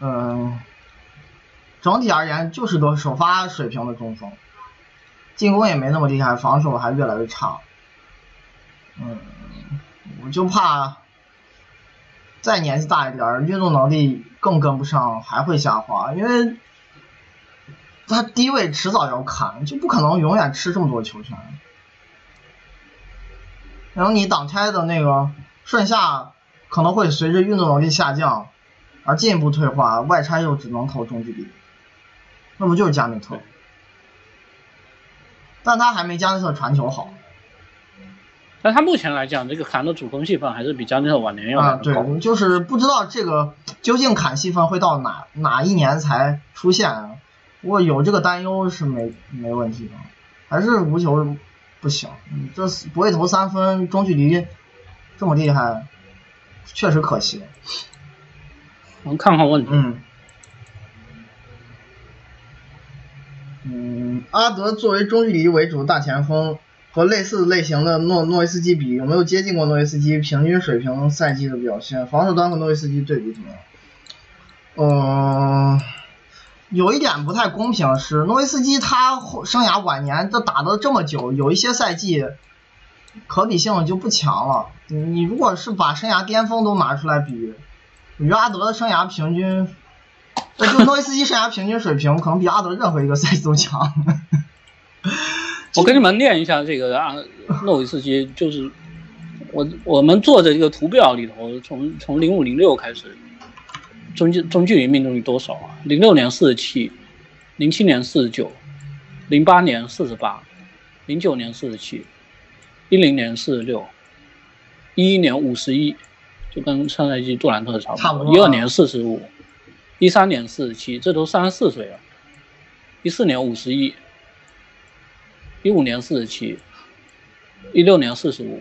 Speaker 1: 嗯，整体而言就是个首发水平的中锋，进攻也没那么厉害，防守还越来越差。嗯，我就怕再年纪大一点，运动能力更跟不上，还会下滑，因为他低位迟早要砍，就不可能永远吃这么多球权。然后你挡拆的那个顺下可能会随着运动能力下降而进一步退化，外拆又只能投中距离，那不就是加内特？但他还没加内特传球好
Speaker 2: 但他目前来讲，这个砍的主攻戏份还是比加内特晚年要高。
Speaker 1: 对，就是不知道这个究竟砍戏份会到哪哪一年才出现啊？不过有这个担忧是没没问题的，还是无球不行，嗯这不会投三分，中距离这么厉害，确实可惜。
Speaker 2: 我们看看问题。
Speaker 1: 嗯，嗯，阿德作为中距离为主的大前锋，和类似类型的诺诺维斯基比，有没有接近过诺维斯基平均水平赛季的表现？防守端和诺维斯基对比怎么样？嗯、有一点不太公平是，诺维斯基他生涯晚年都打了这么久，有一些赛季可比性就不强了。你如果是把生涯巅峰都拿出来比，我觉得阿德的生涯平均，就诺维斯基生涯平均水平可能比阿德任何一个赛季都强。
Speaker 2: 我给你们念一下这个啊，诺维斯基，就是我我们做的这个图表里头，从从零五零六开始，中距中距离命中率多少啊？零六年四十七，零七年四十九，零八年四十八，零九年四十七，一零年四十六，一一年五十一，就跟上赛季杜兰特差不多。一二年四十五，一三年四十七，这都三十四岁了。一四年五十一，一五年四十七，一六年四十五，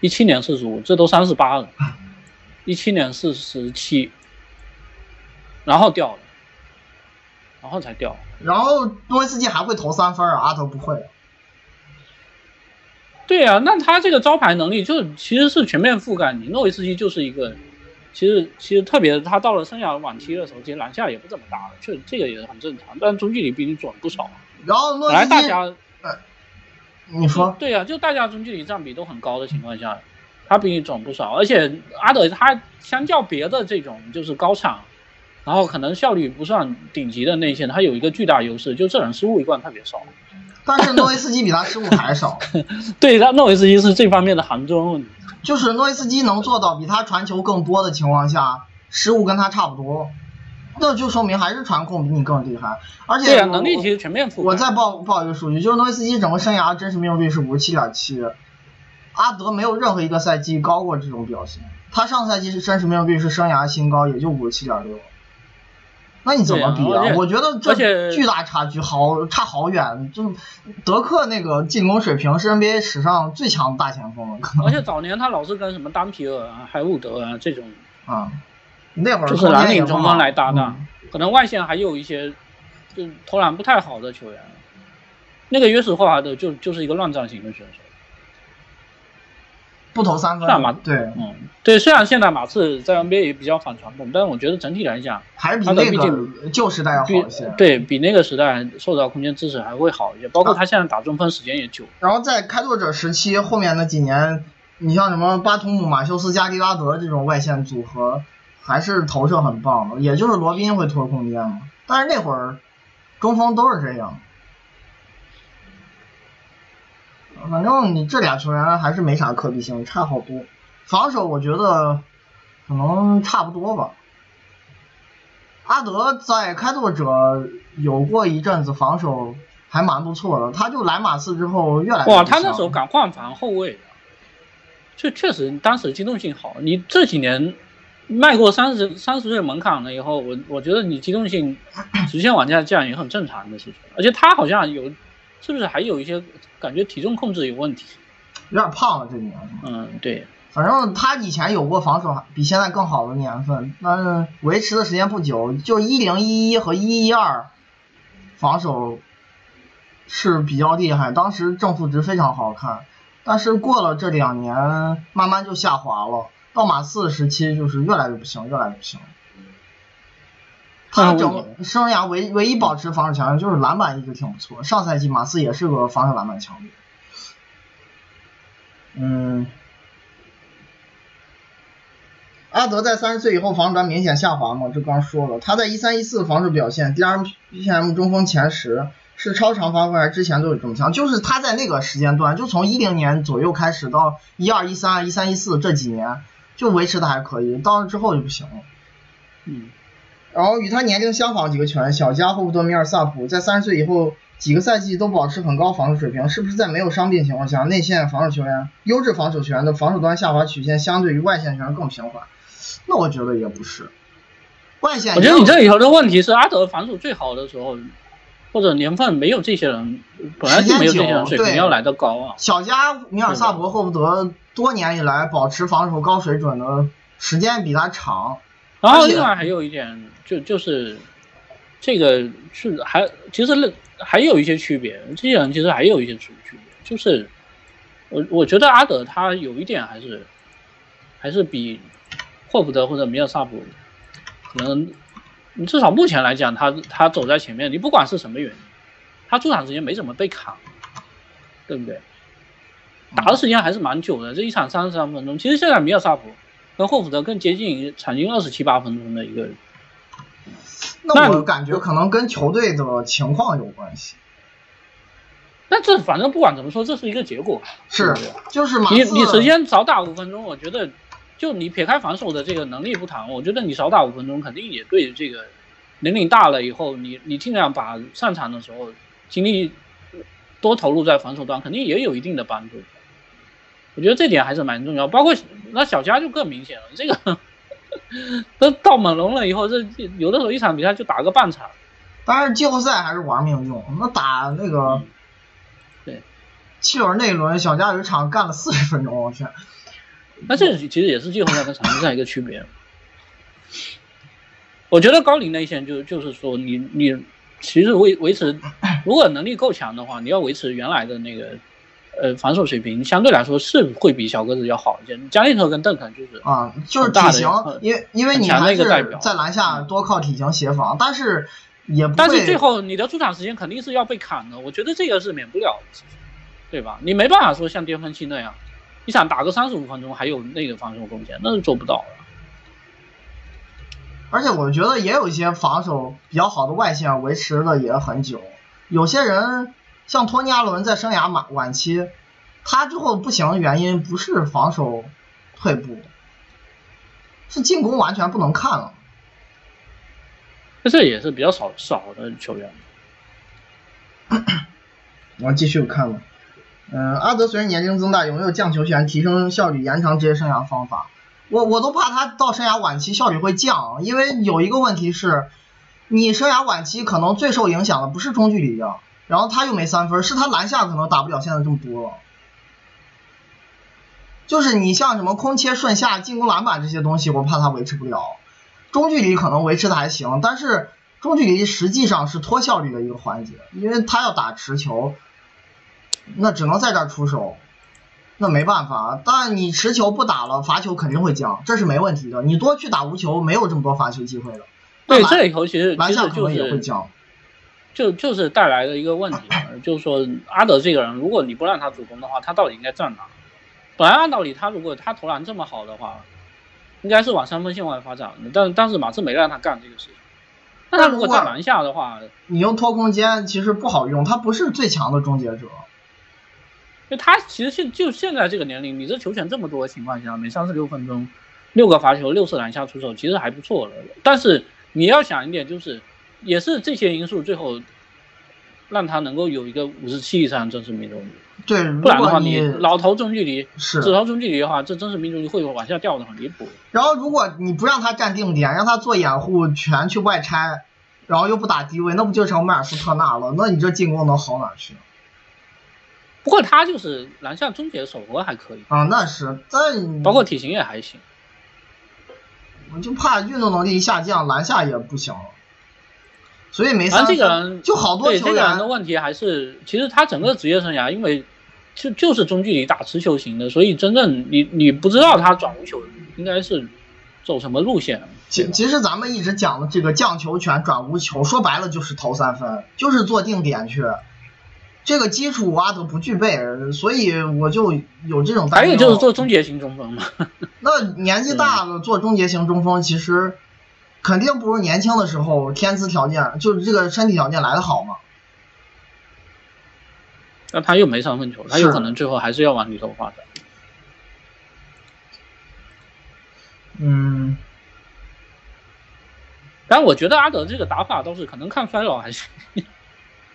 Speaker 2: 一七年四十五，这都三十八了。一七年四十七，然后掉了，然后才掉。
Speaker 1: 然后诺维斯基还会投三分啊，阿德不会。
Speaker 2: 对啊，那他这个招牌能力就其实是全面覆盖你。诺维斯基就是一个，其实其实特别他到了生涯晚期的时候，其实篮下也不怎么打了，确实这个也很正常。但中距离毕竟准不少。
Speaker 1: 然后诺维斯基，
Speaker 2: 大家
Speaker 1: 你说，
Speaker 2: 对啊，就大家中距离占比都很高的情况下，他比你准不少。而且阿德他相较别的这种就是高产，然后可能效率不算顶级的内线，他有一个巨大优势，就这人失误一贯特别少。
Speaker 1: 但是诺维斯基比他失误还少。
Speaker 2: 对，他诺维斯基是这方面的杭州问题。
Speaker 1: 就是诺维斯基能做到比他传球更多的情况下，失误跟他差不多，那就说明还是传控比你更厉害。而且
Speaker 2: 对啊，能力其实全面覆盖。
Speaker 1: 我再报报一个数据，就是诺维斯基整个生涯真实命中率是五十七点七，阿德没有任何一个赛季高过这种表现。他上赛季是真实命中率是生涯新高，也就五十七点六。那你怎么比
Speaker 2: 啊？
Speaker 1: 我觉得这巨大差距，好差好远。就德克那个进攻水平是 NBA 史上最强大前锋了。
Speaker 2: 而且早年他老是跟什么丹皮尔啊、海伍德啊这种
Speaker 1: 啊，那会儿
Speaker 2: 就是蓝领中锋来搭档，
Speaker 1: 嗯、
Speaker 2: 可能外线还有一些就投篮不太好的球员。那个约什霍华德就就是一个乱战型的选手。
Speaker 1: 不投三分，
Speaker 2: 马
Speaker 1: 对，
Speaker 2: 嗯，对，虽然现在马刺在 NBA 也比较反传统，但是我觉得整体来讲，
Speaker 1: 还是比那个旧时代要好一些。
Speaker 2: 对比那个时代受到空间支持还会好一些，包括他现在打中锋时间也久。
Speaker 1: 然后在开拓者时期后面那几年，你像什么巴图姆、马修斯、加迪拉德这种外线组合，还是投射很棒的，也就是罗宾会拖空间嘛。但是那会儿中锋都是这样。反正你这俩球员还是没啥可比性，差好多。防守我觉得可能差不多吧。阿德在开拓者有过一阵子防守还蛮不错的，他就来马刺之后越来越
Speaker 2: 哇，他那时候敢换防后卫，这确实当时机动性好。你这几年迈过三十三十岁门槛了以后，我我觉得你机动性直线往下降也很正常的事情。而且他好像有，是不是还有一些感觉体重控制有问题？
Speaker 1: 有点胖了这年。
Speaker 2: 嗯，对。
Speaker 1: 反正他以前有过防守比现在更好的年份，但是维持的时间不久，就一零一一和一一二防守是比较厉害，当时正负值非常好看。但是过了这两年，慢慢就下滑了。到马刺时期就是越来越不行，越来越不行。他整生涯唯唯一保持防守强就是篮板一直挺不错。上赛季马刺也是个防守篮板强队。嗯。阿德在三十岁以后防守端明显下滑嘛，这刚说了。他在一三一四防守表现，DRPM 中锋前十，是超长发挥还是之前都有这么强？就是他在那个时间段，就从一零年左右开始到一二一三一三一四这几年，就维持的还可以，到了之后就不行了。
Speaker 2: 嗯。
Speaker 1: 然后与他年龄相仿几个球员，小加、霍福德、米尔萨普，在三十岁以后几个赛季都保持很高防守水平，是不是在没有伤病情况下，内线防守球员、优质防守球员的防守端下滑曲线相对于外线球员更平缓？那我觉得也不是，外线。
Speaker 2: 我觉得你这里头的问题是阿德防守最好的时候，或者年份没有这些人，本来就没有这些人水平要来的高啊。
Speaker 1: 小加、米尔萨博、霍福德多年以来保持防守高水准的时间比他长。
Speaker 2: 然后另外还有一点，就就是这个是还其实还有一些区别，这些人其实还有一些区区别，就是我我觉得阿德他有一点还是还是比。霍福德或者米尔萨普，可能你至少目前来讲，他他走在前面，你不管是什么原因，他出场时间没怎么被砍，对不对？打的时间还是蛮久的，这一场三十三分钟。其实现在米尔萨普跟霍福德更接近场均二十七八分钟的一个。
Speaker 1: 那我感觉可能跟球队的情况有关系。
Speaker 2: 那这反正不管怎么说，这是一个结果。
Speaker 1: 是，就是
Speaker 2: 你你首先少打五分钟，我觉得。就你撇开防守的这个能力不谈，我觉得你少打五分钟肯定也对这个年龄大了以后，你你尽量把上场的时候精力多投入在防守端，肯定也有一定的帮助。我觉得这点还是蛮重要。包括那小加就更明显了，这个都到猛龙了以后，这有的时候一场比赛就打个半场。
Speaker 1: 但是季后赛还是玩命用，那打那个
Speaker 2: 对
Speaker 1: 七轮那一轮，小加有一场干了四十分钟，我去。
Speaker 2: 那这其实也是季后赛跟常规赛一个区别。我觉得高龄内线就就是说，你你其实维维持，如果能力够强的话，你要维持原来的那个呃防守水平，相对来说是会比小个子要好一些。加内特跟邓肯就是
Speaker 1: 啊，就是体型，因为因为你还是在篮下多靠体型协防，但是也不
Speaker 2: 但是最后你的出场时间肯定是要被砍的，我觉得这个是免不了的，对吧？你没办法说像巅峰期那样。你想打个三十五分钟，还有那个防守贡献，那是做不到的。
Speaker 1: 而且我觉得也有一些防守比较好的外线维持的也很久。有些人像托尼·阿伦在生涯晚晚期，他之后不行的原因不是防守退步，是进攻完全不能看了。
Speaker 2: 这这也是比较少少的球员。
Speaker 1: 我继续看了，嗯，阿德随着年龄增大，有没有降球权、提升效率、延长职业生涯方法？我我都怕他到生涯晚期效率会降，因为有一个问题是，你生涯晚期可能最受影响的不是中距离的，然后他又没三分，是他篮下可能打不了现在这么多了。就是你像什么空切、顺下、进攻篮板这些东西，我怕他维持不了。中距离可能维持的还行，但是中距离实际上是拖效率的一个环节，因为他要打持球，那只能在这儿出手，那没办法。但你持球不打了，罚球肯定会降，这是没问题的。你多去打无球，没有这么多罚球机会了。
Speaker 2: 对，这里头其实
Speaker 1: 篮下可能
Speaker 2: 也
Speaker 1: 会降，
Speaker 2: 就就是带来的一个问题，就是说阿德这个人，如果你不让他主攻的话，他到底应该站哪？本来按道理他如果他投篮这么好的话。应该是往三分线外发展的，但但是马刺没让他干这个事情。那他如果在篮下的话，
Speaker 1: 你用拖空间其实不好用，他不是最强的终结者。
Speaker 2: 就他其实现就现在这个年龄，你这球权这么多的情况下，每三十六分钟六个罚球，六次篮下出手，其实还不错了。但是你要想一点，就是也是这些因素最后让他能够有一个五十七以上真实命中率。
Speaker 1: 对，
Speaker 2: 不然的话，你老投中距离，
Speaker 1: 是
Speaker 2: 只投中距离的话，这真实命中率会往下掉的很离谱。
Speaker 1: 然后，如果你不让他站定点，让他做掩护，全去外拆，然后又不打低位，那不就成迈尔斯特纳了？那你这进攻能好哪去？
Speaker 2: 不过他就是篮下终结手活还可以
Speaker 1: 啊，那是，但
Speaker 2: 包括体型也还行。
Speaker 1: 我就怕运动能力一下降，篮下也不行了。所以没三
Speaker 2: 这个人
Speaker 1: 就好多
Speaker 2: 球员的问题还是，其实他整个职业生涯，因为就就是中距离打持球型的，所以真正你你不知道他转无球应该是走什么路线。
Speaker 1: 其其实咱们一直讲的这个降球权转无球，说白了就是投三分，就是做定点去。这个基础阿德不具备，所以我就有这种担
Speaker 2: 忧。还有就是做终结型中锋嘛。
Speaker 1: 那年纪大了做终结型中锋，其实。肯定不如年轻的时候天资条件，就是这个身体条件来的好嘛。
Speaker 2: 那他又没三分球，他有可能最后还是要往里头发展。
Speaker 1: 嗯。
Speaker 2: 但我觉得阿德这个打法倒是可能看衰老还是。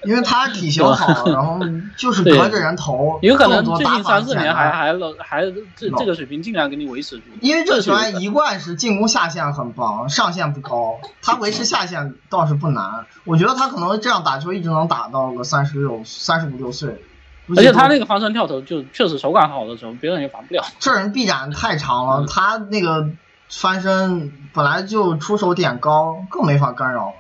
Speaker 1: 因为他体型好，然后就是隔着人投，
Speaker 2: 有可能最近三四年还还老还这这个水平尽量给你维持住。
Speaker 1: 因为这球员一贯是进攻下限很棒，上限不高，他维持下限倒是不难。我觉得他可能这样打球一直能打到个三十六、三十五六岁。
Speaker 2: 而且他那个发身跳投就确实手感好的时候，别人也防不了。
Speaker 1: 这人臂展太长了，他那个翻身本来就出手点高，更没法干扰了。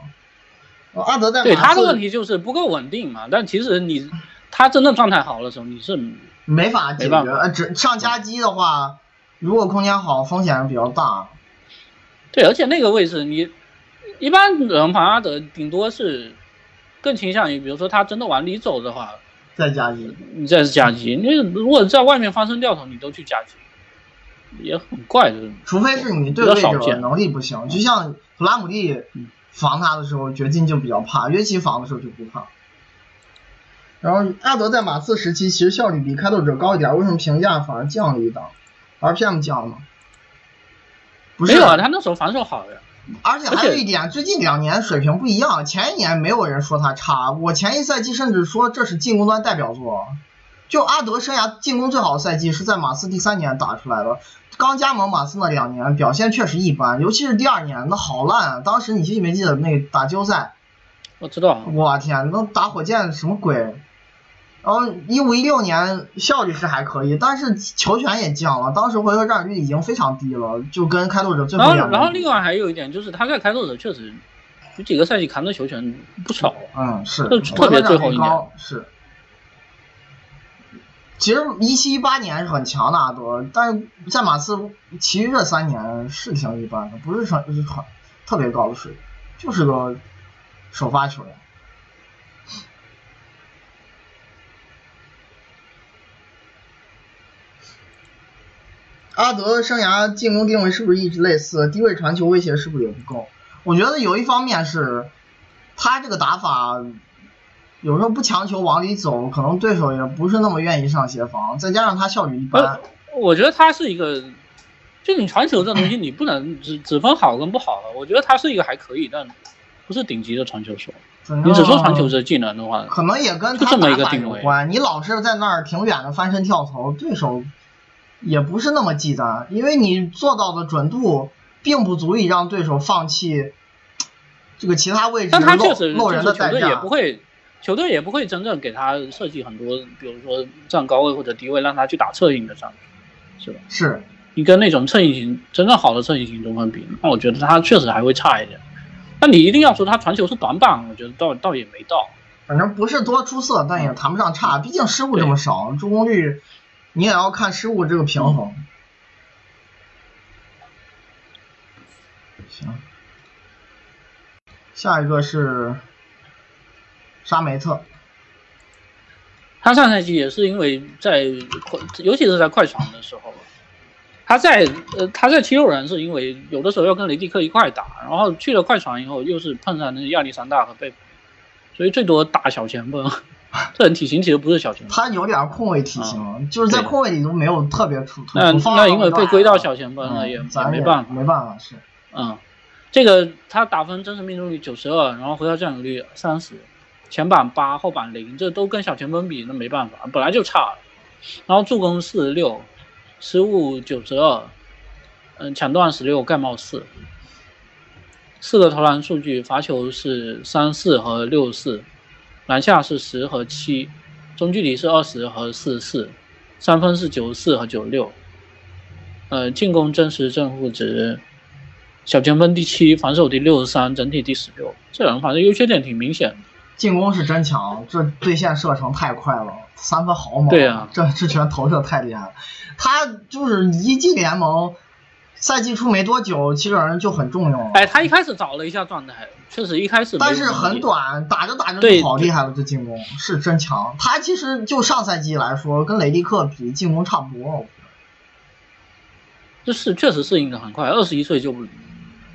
Speaker 1: 阿德在
Speaker 2: 对他的问题就是不够稳定嘛，但其实你他真的状态好的时候你是
Speaker 1: 没法解决，呃，只上加击的话，如果空间好，风险比较大。
Speaker 2: 对，而且那个位置你一般人防阿德顶多是更倾向于，比如说他真的往里走的话，
Speaker 1: 再加击，
Speaker 2: 你再是夹击，你如果在外面发生掉头，你都去加击，也很怪的。
Speaker 1: 除非是你对位置能力不行，就像普拉姆蒂。防他的时候，掘金就比较怕；约基防的时候就不怕。然后阿德在马刺时期其实效率比开拓者高一点，为什么评价反而降了一档？RPM 降了吗？不是，
Speaker 2: 没有啊，他那时候防守好呀。
Speaker 1: 而且还有一点，最近两年水平不一样。前一年没有人说他差，我前一赛季甚至说这是进攻端代表作。就阿德生涯进攻最好的赛季是在马刺第三年打出来的。刚加盟马刺那两年表现确实一般，尤其是第二年那好烂啊。当时你记没记得那打季后赛？
Speaker 2: 我知道。
Speaker 1: 我天，那打火箭什么鬼？然后一五一六年效率是还可以，但是球权也降了。当时回合占有率已经非常低了，就跟开拓者最后
Speaker 2: 两。然后，然后另外还有一点就是他在开拓者确实有几个赛季扛的球权不少。
Speaker 1: 嗯，是。
Speaker 2: 特别最后一年
Speaker 1: 是。其实一七一八年是很强的阿德，但是在马刺其余这三年是挺一般的，不是很很特别高的水平，就是个首发球员。阿德生涯进攻定位是不是一直类似？低位传球威胁是不是也不够？我觉得有一方面是他这个打法。有时候不强求往里走，可能对手也不是那么愿意上协防，再加上他效率一般。
Speaker 2: 我觉得他是一个，就你传球这东西，你不能只只分好跟不好的。我觉得他是一个还可以，但不是顶级的传球手。你只说传球这技能的话，
Speaker 1: 可能也跟他打法有关。你老是在那儿挺远的翻身跳投，对手也不是那么忌惮，因为你做到的准度并不足以让对手放弃这个其他位置漏人的代
Speaker 2: 价。也不会，球队也不会真正给他设计很多，比如说站高位或者低位，让他去打侧应的上去，是吧？
Speaker 1: 是
Speaker 2: 你跟那种侧应型真正好的侧应型中锋比，那我觉得他确实还会差一点。那你一定要说他传球是短板，我觉得倒倒也没到，
Speaker 1: 反正不是多出色，但也谈不上差。毕竟失误这么少，助攻率你也要看失误这个平衡。行，下一个是沙梅特，
Speaker 2: 他上赛季也是因为在快，尤其是在快船的时候。他在呃，他在七六人是因为有的时候要跟雷迪克一块打，然后去了快船以后又是碰上那亚历山大和贝，所以最多打小前锋。这人体型其实不是小前锋，
Speaker 1: 他有点控卫体型，就是在控卫里都没有特别突出。
Speaker 2: 那那因为被归到小前锋了，也没办
Speaker 1: 法，没办法是。
Speaker 2: 嗯，这个他打分真实命中率九十二，然后回合占有率三十，前板八，后板零，这都跟小前锋比，那没办法，本来就差。然后助攻四十六。失误九十二，嗯，抢断十六，盖帽四，四个投篮数据，罚球是三四和六四，篮下是十和七，中距离是二十和四十四，三分是九十四和九十六，呃，进攻真实正负值，小前锋第七，防守第六十三，整体第十六，这人反正优缺点挺明显的。
Speaker 1: 进攻是真强，这对线射程太快了，三分好猛。
Speaker 2: 对啊，
Speaker 1: 这这拳投射太厉害了。他就是一进联盟，赛季初没多久，其实人就很重用。
Speaker 2: 哎，他一开始找了一下状态，确实一开始。
Speaker 1: 但是很短，打着打着就好厉害了。这进攻是真强。他其实就上赛季来说，跟雷迪克比，进攻差不多。
Speaker 2: 这是确实适应的很快，二十一岁就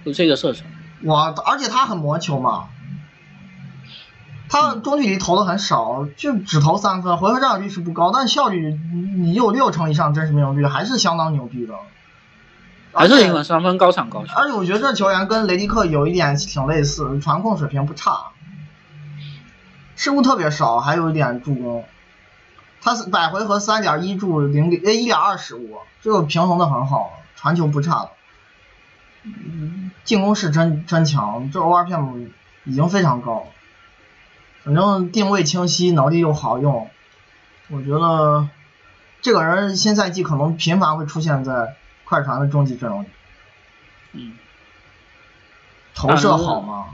Speaker 2: 就这个射程。
Speaker 1: 哇，而且他很磨球嘛。他中距离投的很少，就只投三分，回合占有率是不高，但效率你有六成以上真实命中率，还是相当牛逼的。
Speaker 2: 还是因为三分高产高效。
Speaker 1: 而且我觉得这球员跟雷迪克有一点挺类似，传控水平不差，失误特别少，还有一点助攻。他是百回合三点一助零点呃一点二失误，这个平衡的很好，传球不差。进攻是真真强，这 ORPM 已经非常高。反正定位清晰，能力又好用，我觉得这个人新赛季可能频繁会出现在快船的终极阵容里。
Speaker 2: 嗯。
Speaker 1: 投射好吗？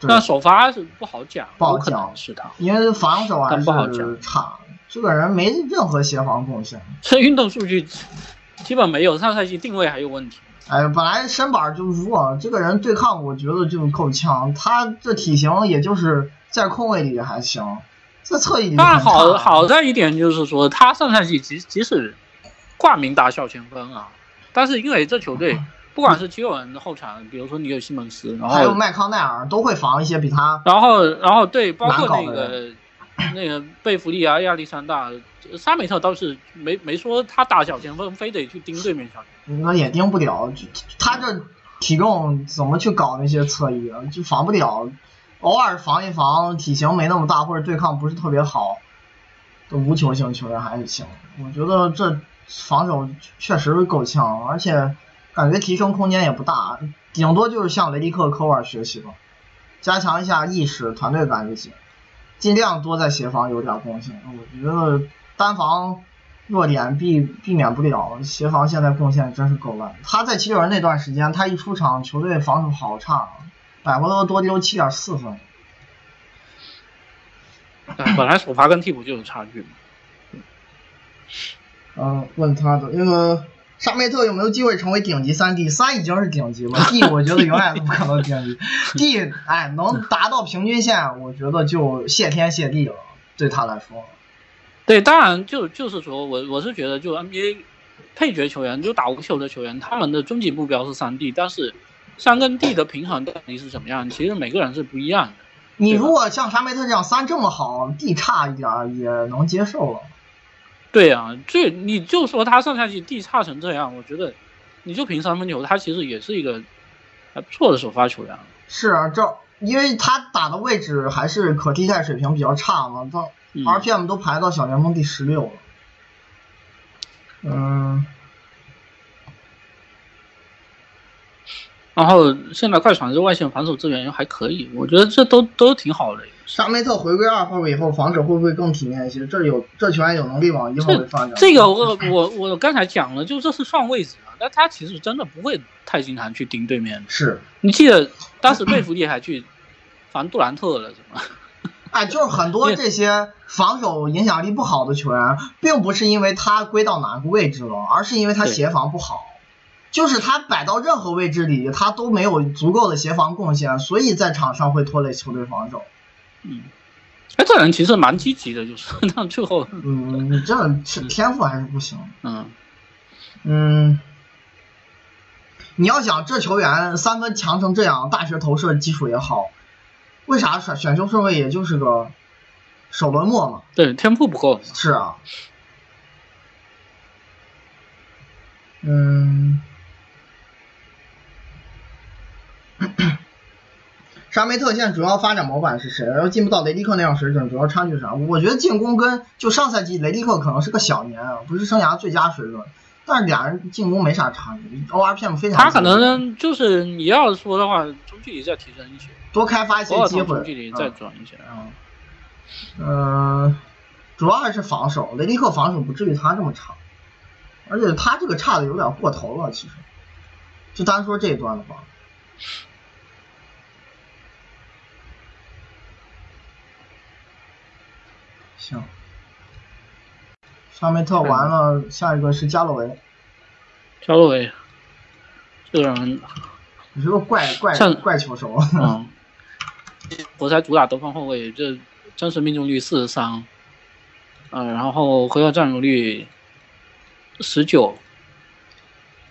Speaker 2: 但首发是不好讲，
Speaker 1: 不好讲
Speaker 2: 是他，
Speaker 1: 因为防守还是差。这个人没任何协防贡献。
Speaker 2: 这运动数据基本没有，上赛季定位还有问题。
Speaker 1: 哎，本来身板就弱，这个人对抗我觉得就够呛。他这体型也就是。在空位里还行，在侧翼里。
Speaker 2: 但好好在一点就是说，他上赛季即即使挂名打小前锋啊，但是因为这球队不管是七六人的后场，比如说你有西蒙斯，然后
Speaker 1: 还有麦康奈尔，都会防一些比他。
Speaker 2: 然后，然后对，包括那个那个贝弗利啊、亚历山大、萨梅特倒是没没说他打小前锋非得去盯对面小前锋，
Speaker 1: 那也盯不了，他这体重怎么去搞那些侧翼啊？就防不了。偶尔防一防，体型没那么大或者对抗不是特别好的无球型球员还是行。我觉得这防守确实够呛，而且感觉提升空间也不大，顶多就是向雷迪克、科尔学习吧，加强一下意识、团队感就行，尽量多在协防有点贡献。我觉得单防弱点避避免不了，协防现在贡献真是够烂。他在七六人那段时间，他一出场，球队防守好差。百回合多丢七点四分，
Speaker 2: 本来首发跟替补就有差距嘛。
Speaker 1: 嗯，问他的那个沙梅特有没有机会成为顶级三 D？三已经是顶级了，D 我觉得永远都不可能顶级。D 哎，能达到平均线，我觉得就谢天谢地了，对他来说。
Speaker 2: 对，当然就就是说我我是觉得，就 NBA 配角球员，就打无球的球员，他们的终极目标是三 D，但是。三跟 D 的平衡到底是怎么样？其实每个人是不一样的。
Speaker 1: 你如果像沙梅特这样三这么好，，D 差一点儿也能接受了。
Speaker 2: 对啊、这你就说他上赛季地差成这样，我觉得你就凭三分球，他其实也是一个还不错的首发球员。
Speaker 1: 是啊，这因为他打的位置还是可替代水平比较差嘛，到
Speaker 2: 嗯
Speaker 1: RPM 都排到小联盟第十六了。嗯，
Speaker 2: 然后现在快船这外线防守资源又还可以，我觉得这都都挺好的。
Speaker 1: 沙梅特回归二号位以后，防守会不会更体面一些？这有这球员有能力往一号位发展。
Speaker 2: 这个我我我刚才讲了，就这是算位置啊，但他其实真的不会太经常去盯对面。
Speaker 1: 是，
Speaker 2: 你记得当时贝弗利还去防杜兰特了，是吗？
Speaker 1: 哎，就是很多这些防守影响力不好的球员，并不是因为他归到哪个位置了，而是因为他协防不好。就是他摆到任何位置里，他都没有足够的协防贡献，所以在场上会拖累球队防守。
Speaker 2: 嗯，哎，这人其实蛮积极的，就是 但最后，
Speaker 1: 嗯，你这是天赋还是不行。
Speaker 2: 嗯，
Speaker 1: 嗯，你要想这球员三分强成这样，大学投射基础也好，为啥选选秀顺位也就是个首轮末嘛？
Speaker 2: 对，天赋不够。
Speaker 1: 是啊。嗯，沙梅特现在主要发展模板是谁？要进不到雷迪克那样水准，主要差距是啥？我觉得进攻跟就上赛季雷迪克可能是个小年啊，不是生涯最佳水准，但是俩人进攻没啥差距，ORPM 非常低。
Speaker 2: 他可能就是你要说的话，中距离再提升一些，
Speaker 1: 多开发一些机会
Speaker 2: 中距离。再
Speaker 1: 嗯
Speaker 2: 转一些啊。
Speaker 1: 嗯，主要还是防守，雷迪克防守不至于他这么差，而且他这个差的有点过头了，其实，就单说这一段的话，行，沙梅特完了，下一个是加洛维，
Speaker 2: 加洛维这个人，
Speaker 1: 你是个怪怪
Speaker 2: 像
Speaker 1: 怪球手，
Speaker 2: 嗯，活塞主打得分后卫，这真实命中率四十三，嗯，然后回合占有率十九，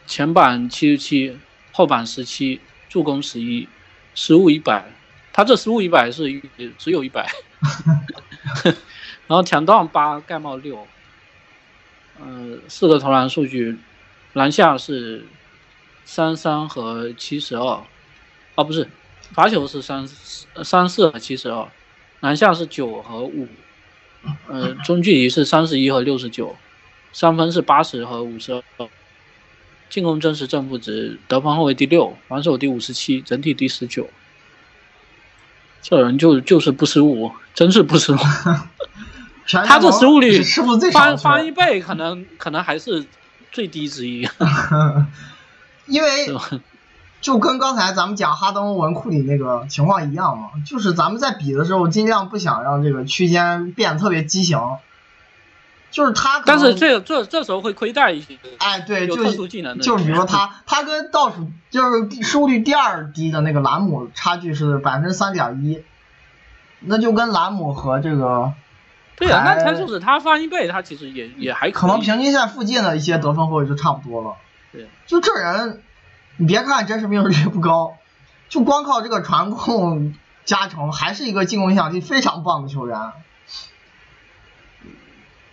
Speaker 2: 前板七十七，后板十七，助攻十一，失误一百，他这失误一百是只有一百，然后抢断八，盖帽六，呃，四个投篮数据，篮下是三三和七十二，啊不是，罚球是三三四和七十二，篮下是九和五，呃，中距离是三十一和六十九，三分是八十和五十二，进攻真实正负值，得分后卫第六，防守第五十七，整体第十九。这人就就是不失误，真是不失误。
Speaker 1: 全
Speaker 2: 他这失误率
Speaker 1: 是失误最少
Speaker 2: 翻翻一倍，可能可能还是最低之一，
Speaker 1: 因为？就跟刚才咱们讲哈登文库里那个情况一样嘛，就是咱们在比的时候尽量不想让这个区间变得特别畸形，就是他，
Speaker 2: 但是这这这时候会亏待一些
Speaker 1: 哎对，就
Speaker 2: 特殊技能的，
Speaker 1: 就是比如说他 他跟倒数就是失误率第二低的那个兰姆差距是百分之三点一，那就跟兰姆和这个
Speaker 2: 对啊，那
Speaker 1: 还
Speaker 2: 他就是他翻一倍，他其实也也还
Speaker 1: 可能平均线附近的一些得分后卫就差不多了。
Speaker 2: 对，
Speaker 1: 就这人，你别看真实命中率不高，就光靠这个传控加成，还是一个进攻影响力非常棒的球员，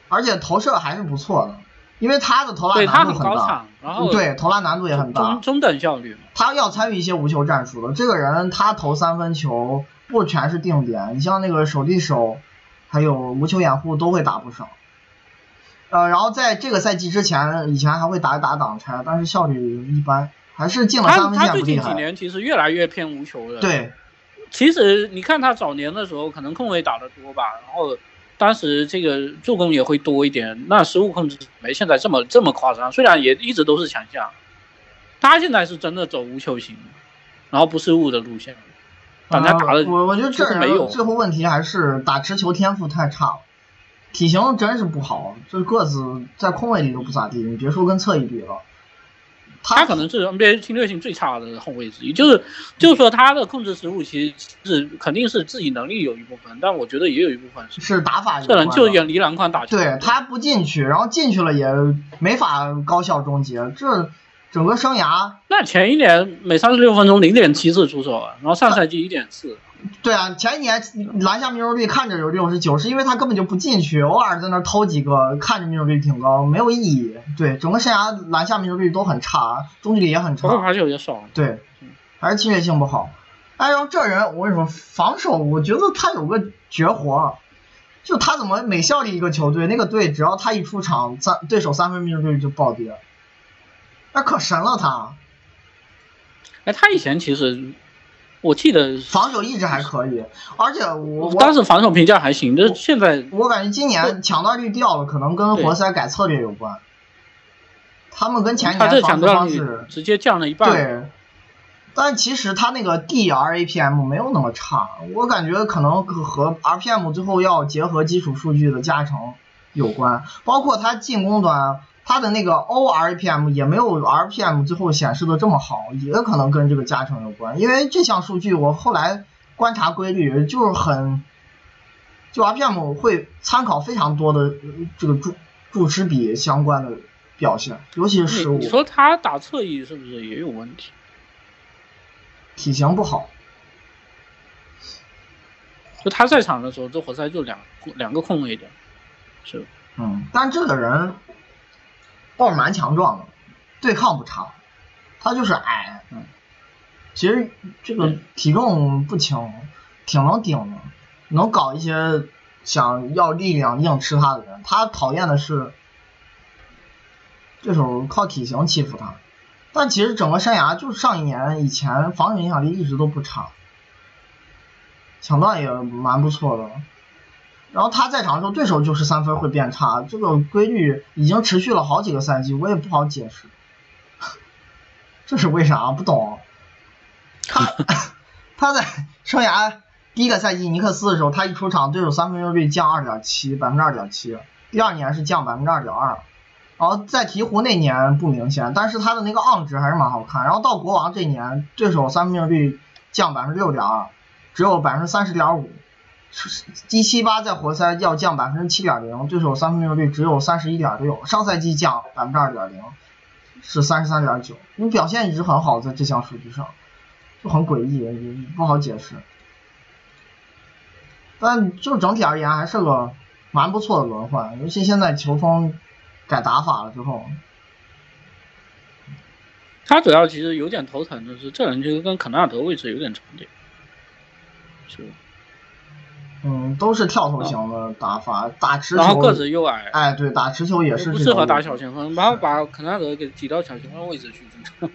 Speaker 1: 而且投射还是不错的，因为他的投篮难度
Speaker 2: 很大，然后
Speaker 1: 对投篮难度也很大
Speaker 2: 中，中等效率。
Speaker 1: 他要参与一些无球战术的。这个人他投三分球不全是定点，你像那个手递手，还有无球掩护都会打不少。呃，然后在这个赛季之前，以前还会打一打挡拆，但是效率一般，还是进了三分
Speaker 2: 他最近几。年其实越来越偏无球的。，
Speaker 1: 对，
Speaker 2: 其实你看他早年的时候，可能控卫打得多吧，然后当时这个助攻也会多一点，那失误控制没现在这么这么夸张，虽然也一直都是强项，他现在是真的走无球型，然后不失误的路线，大家打的
Speaker 1: 呃我我觉得这
Speaker 2: 没有
Speaker 1: 人最后问题还是打持球天赋太差了，体型真是不好，这个子在空位里都不咋地，你别说跟侧翼比了。
Speaker 2: 他可能是 NBA 侵略性最差的后卫之一，就是就是说他的控制失误其实是肯定是自己能力有一部分，但我觉得也有一部分是
Speaker 1: 是打法有
Speaker 2: 这人就远离篮筐打球，
Speaker 1: 对他不进去，然后进去了也没法高效终结，这整个生涯
Speaker 2: 那前一年每三十六分钟零点七次出手啊，然后上赛季一点四，
Speaker 1: 对啊，前一年篮下命中率看着有六十九，是因为他根本就不进去，偶尔在那偷几个，看着命中率挺高，没有意义。对，整个生涯篮下命中率都很差，中距离也很差。
Speaker 2: 罚球也少。
Speaker 1: 对，还是侵略性不好。哎，然后这人我跟你说，防守我觉得他有个绝活，就他怎么每效力一个球队，那个队只要他一出场，三对手三分命中率就暴跌，那可神了他。
Speaker 2: 哎，他以前其实。我记得
Speaker 1: 防守一直还可以，而且我
Speaker 2: 当时防守评价还行，就是现在
Speaker 1: 我感觉今年抢断率掉了，可能跟活塞改策略有关。他们跟前年防守方式
Speaker 2: 直接降了一半。
Speaker 1: 对，但其实他那个 DRAPM 没有那么差，我感觉可能和 RPM 最后要结合基础数据的加成有关，包括他进攻端。它的那个 ORPM 也没有 RPM 最后显示的这么好，也可能跟这个加成有关。因为这项数据我后来观察规律，就是很，就 RPM 会参考非常多的这个注注释比相关的表现，尤其是失误。
Speaker 2: 你说他打侧翼是不是也有问题？
Speaker 1: 体型不好。
Speaker 2: 就他在场的时候，这活塞就两两个空位的，是。
Speaker 1: 嗯，但这个人。倒是蛮强壮的，对抗不差，他就是矮，嗯，其实这个体重不轻，挺能顶的，能搞一些想要力量硬吃他的人。他讨厌的是这手靠体型欺负他，但其实整个山崖就上一年以前防守影响力一直都不差，抢断也蛮不错的。然后他在场的时候，对手就是三分会变差，这个规律已经持续了好几个赛季，我也不好解释，这是为啥？不懂。他 他在生涯第一个赛季尼克斯的时候，他一出场，对手三分命中率降二点七，百分之二点七。第二年是降百分之二点二，然后在鹈鹕那年不明显，但是他的那个 on 值还是蛮好看。然后到国王这年，对手三分命中率降百分之六点二，只有百分之三十点五。第七八在活塞要降百分之七点零，对手三分命中率只有三十一点六，上赛季降百分之二点零，是三十三点九，你表现一直很好，在这项数据上就很诡异，不好解释。但就整体而言，还是个蛮不错的轮换，尤其现在球风改打法了之后，
Speaker 2: 他主要其实有点头疼的是，这人就是跟肯纳德位置有点重叠，是。
Speaker 1: 嗯，都是跳投型的打法，打持球，
Speaker 2: 然后个子又矮，
Speaker 1: 哎，对，打持球也是
Speaker 2: 不适合打小前锋，然后把肯纳德给挤到小前锋位置去。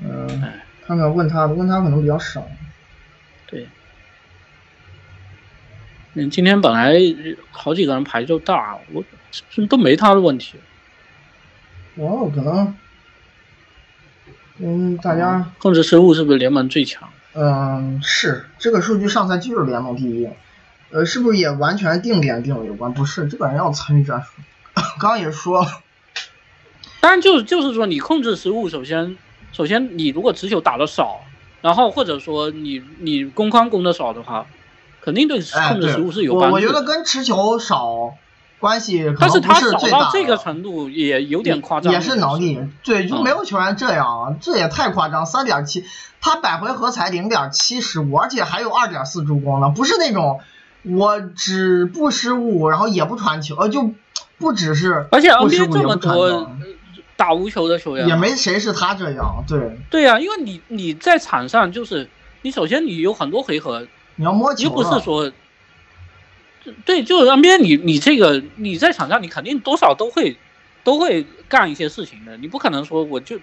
Speaker 1: 嗯，看看问他，问他可能比较少。
Speaker 2: 对，嗯，今天本来好几个人牌就大，我都没他的问题。
Speaker 1: 哦，可能，嗯，大家
Speaker 2: 控制失误是不是联盟最强？
Speaker 1: 嗯，是这个数据上赛季就是联盟第一，呃，是不是也完全定点定有关？不是，这个人要参与战术。刚刚也说，
Speaker 2: 当然就就是说你控制失误，首先首先你如果持球打的少，然后或者说你你攻框攻的少的话，肯定对控制失误是有帮助。
Speaker 1: 我觉得跟持球少关系，
Speaker 2: 但
Speaker 1: 是
Speaker 2: 他少到这个程度也有点夸张。
Speaker 1: 也是能力，对，就没有球员这样，这也太夸张，三点七。他百回合才零点七失误，而且还有二点四助攻呢，不是那种我只不失误，然后也不传球，呃，就不只是
Speaker 2: 而且
Speaker 1: NBA
Speaker 2: 这么多打无球的球员，
Speaker 1: 也没谁是他这样，对
Speaker 2: 对呀，因为你你在场上就是你首先你有很多回合，
Speaker 1: 你要摸球，
Speaker 2: 又不是说，对，就是 NBA 你你这个你在场上你肯定多少都会都会干一些事情的，你不可能说我就。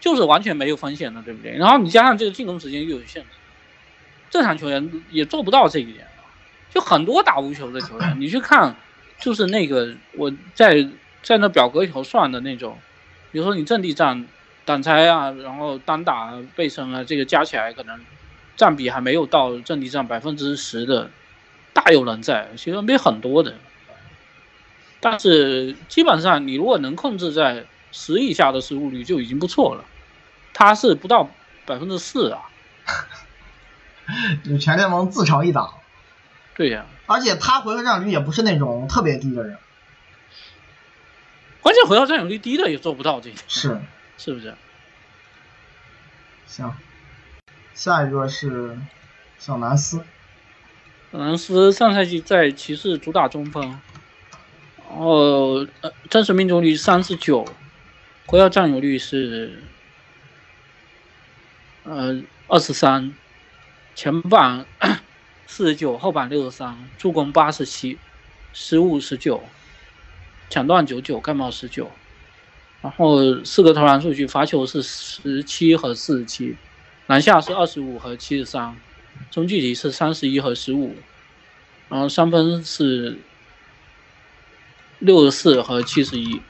Speaker 2: 就是完全没有风险的，对不对？然后你加上这个进攻时间又有限制，正常球员也做不到这一点。就很多打无球的球员，你去看，就是那个我在在那表格里头算的那种，比如说你阵地战、挡拆啊，然后单打、背身啊，这个加起来可能占比还没有到阵地战百分之十的，大有人在。其实没很多的，但是基本上你如果能控制在十以下的失误率就已经不错了。他是不到百分之四啊，
Speaker 1: 就全联盟自成一档。
Speaker 2: 对呀，
Speaker 1: 而且他回合占有率也不是那种特别低的人，
Speaker 2: 关键回合占有率低的也做不到这，
Speaker 1: 是
Speaker 2: 是不是？
Speaker 1: 行，下一个是小南斯。
Speaker 2: 兰斯上赛季在骑士主打中锋，然后呃真实命中率三十九，回合占有率是呃二十三，前板 四十九，后板六十三，助攻八十七，失误十九，抢断九九，盖帽十九。然后四个投篮数据，罚球是十七和四十七，篮下是二十五和七十三，中距离是三十一和十五，然后三分是六十四和七十一，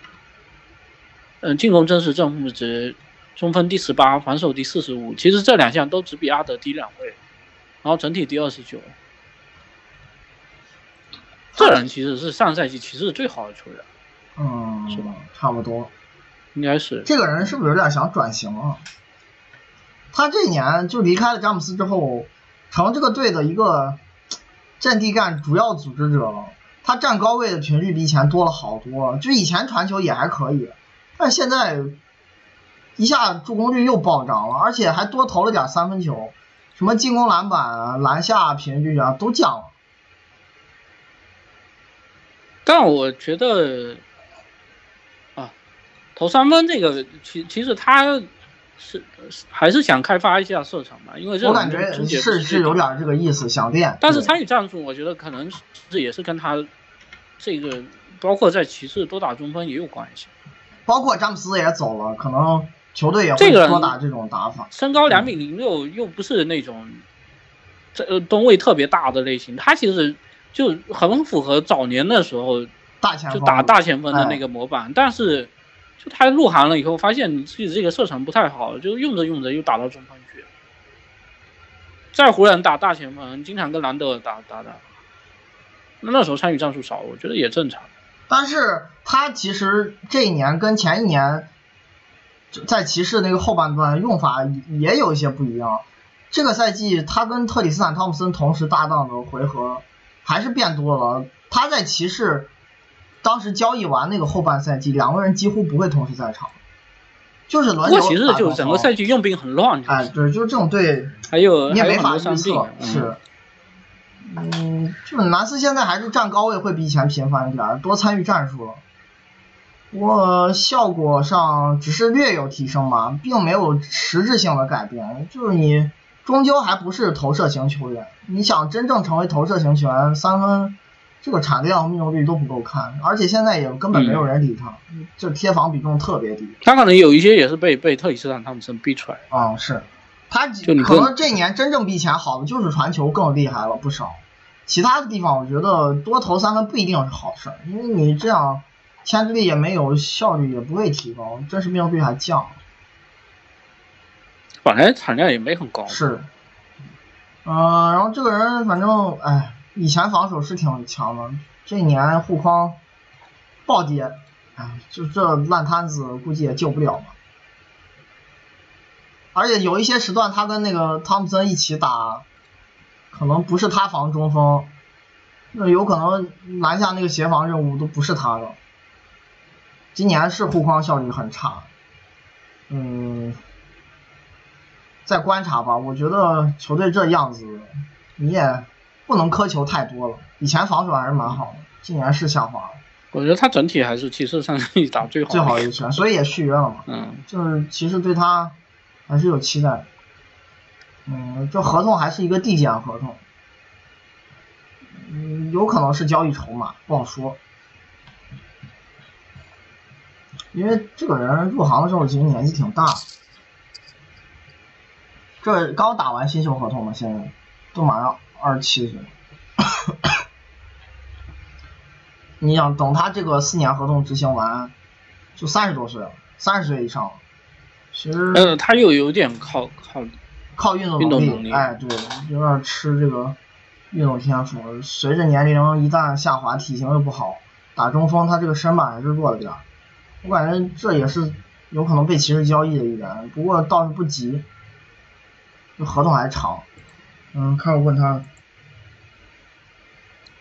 Speaker 2: 嗯，进攻真实正负值，中锋第十八，防守第四十五，其实这两项都只比阿德低两位，然后整体第二十九，这人其实是上赛季骑士最好的球员，
Speaker 1: 嗯，
Speaker 2: 是吧？
Speaker 1: 差不多。
Speaker 2: 应该是
Speaker 1: 这个人是不是有点想转型啊？他这一年就离开了詹姆斯之后，成这个队的一个阵地战主要组织者了。他站高位的频率比以前多了好多，就以前传球也还可以，但现在一下助攻率又暴涨了，而且还多投了点三分球，什么进攻篮板、篮下频率啊都降了。
Speaker 2: 但我觉得。啊投三分这个，其其实他是还是想开发一下射程吧，因为这
Speaker 1: 我感觉是是有点这个意思，想练。
Speaker 2: 但是参与战术，我觉得可能这也是跟他这个包括在骑士多打中锋也有关系。
Speaker 1: 包括詹姆斯也走了，可能球队也会多打这种打法。
Speaker 2: 身高两米零六，又不是那种这吨位特别大的类型，他其实就很符合早年的时候
Speaker 1: 大前
Speaker 2: 就打大前锋的那个模板，但是。就他入行了以后，发现自己这个射程不太好，就用着用着又打到中锋去。在湖人打大前锋，经常跟兰德打打打。那那时候参与战术少，我觉得也正常。
Speaker 1: 但是他其实这一年跟前一年在骑士那个后半段用法也有一些不一样。这个赛季他跟特里斯坦汤普森同时搭档的回合还是变多了。他在骑士。当时交易完那个后半赛季，两个人几乎不会同时在场，就是轮流。
Speaker 2: 不过其实就整个赛季用兵很乱。
Speaker 1: 哎，对，就是这种队，
Speaker 2: 还有
Speaker 1: 你也没法预测。是，嗯，就是南斯现在还是站高位会比以前频繁一点，多参与战术了。不过效果上只是略有提升嘛，并没有实质性的改变。就是你终究还不是投射型球员，你想真正成为投射型球员，三分。这个产量命中率都不够看，而且现在也根本没有人理他，就贴防比重特别低。
Speaker 2: 他可能有一些也是被被特里斯坦汤普森逼出来。
Speaker 1: 啊，是，他可能这年真正比以前好的就是传球更厉害了不少，其他的地方我觉得多投三分不一定是好事，因为你这样牵制力也没有，效率也不会提高，真实命中率还降。
Speaker 2: 本来产量也没很高。
Speaker 1: 是，嗯，然后这个人反正哎。以前防守是挺强的，这一年护框暴跌，哎，就这烂摊子估计也救不了吧。而且有一些时段他跟那个汤普森一起打，可能不是他防中锋，那有可能篮下那个协防任务都不是他的。今年是护框效率很差，嗯，再观察吧。我觉得球队这样子，你也。不能苛求太多了。以前防守还是蛮好的，今年是下滑了。
Speaker 2: 我觉得他整体还是骑士上赛季打最好
Speaker 1: 最好一圈，所以也续约了嘛。
Speaker 2: 嗯，
Speaker 1: 就是骑士对他还是有期待。嗯，这合同还是一个递减合同，嗯，有可能是交易筹码，不好说。因为这个人入行的时候其实年纪挺大，这刚打完新秀合同嘛，现在都马上。二十七岁，你想等他这个四年合同执行完，就三十多岁了，三十岁以上了。其实，
Speaker 2: 呃，他又有点靠靠
Speaker 1: 靠运动
Speaker 2: 能
Speaker 1: 力，哎，对，有点吃这个运动天赋。随着年龄一旦下滑，体型又不好，打中锋他这个身板还是弱了点。我感觉这也是有可能被骑士交易的一员，不过倒是不急，这合同还长。嗯，看我问他。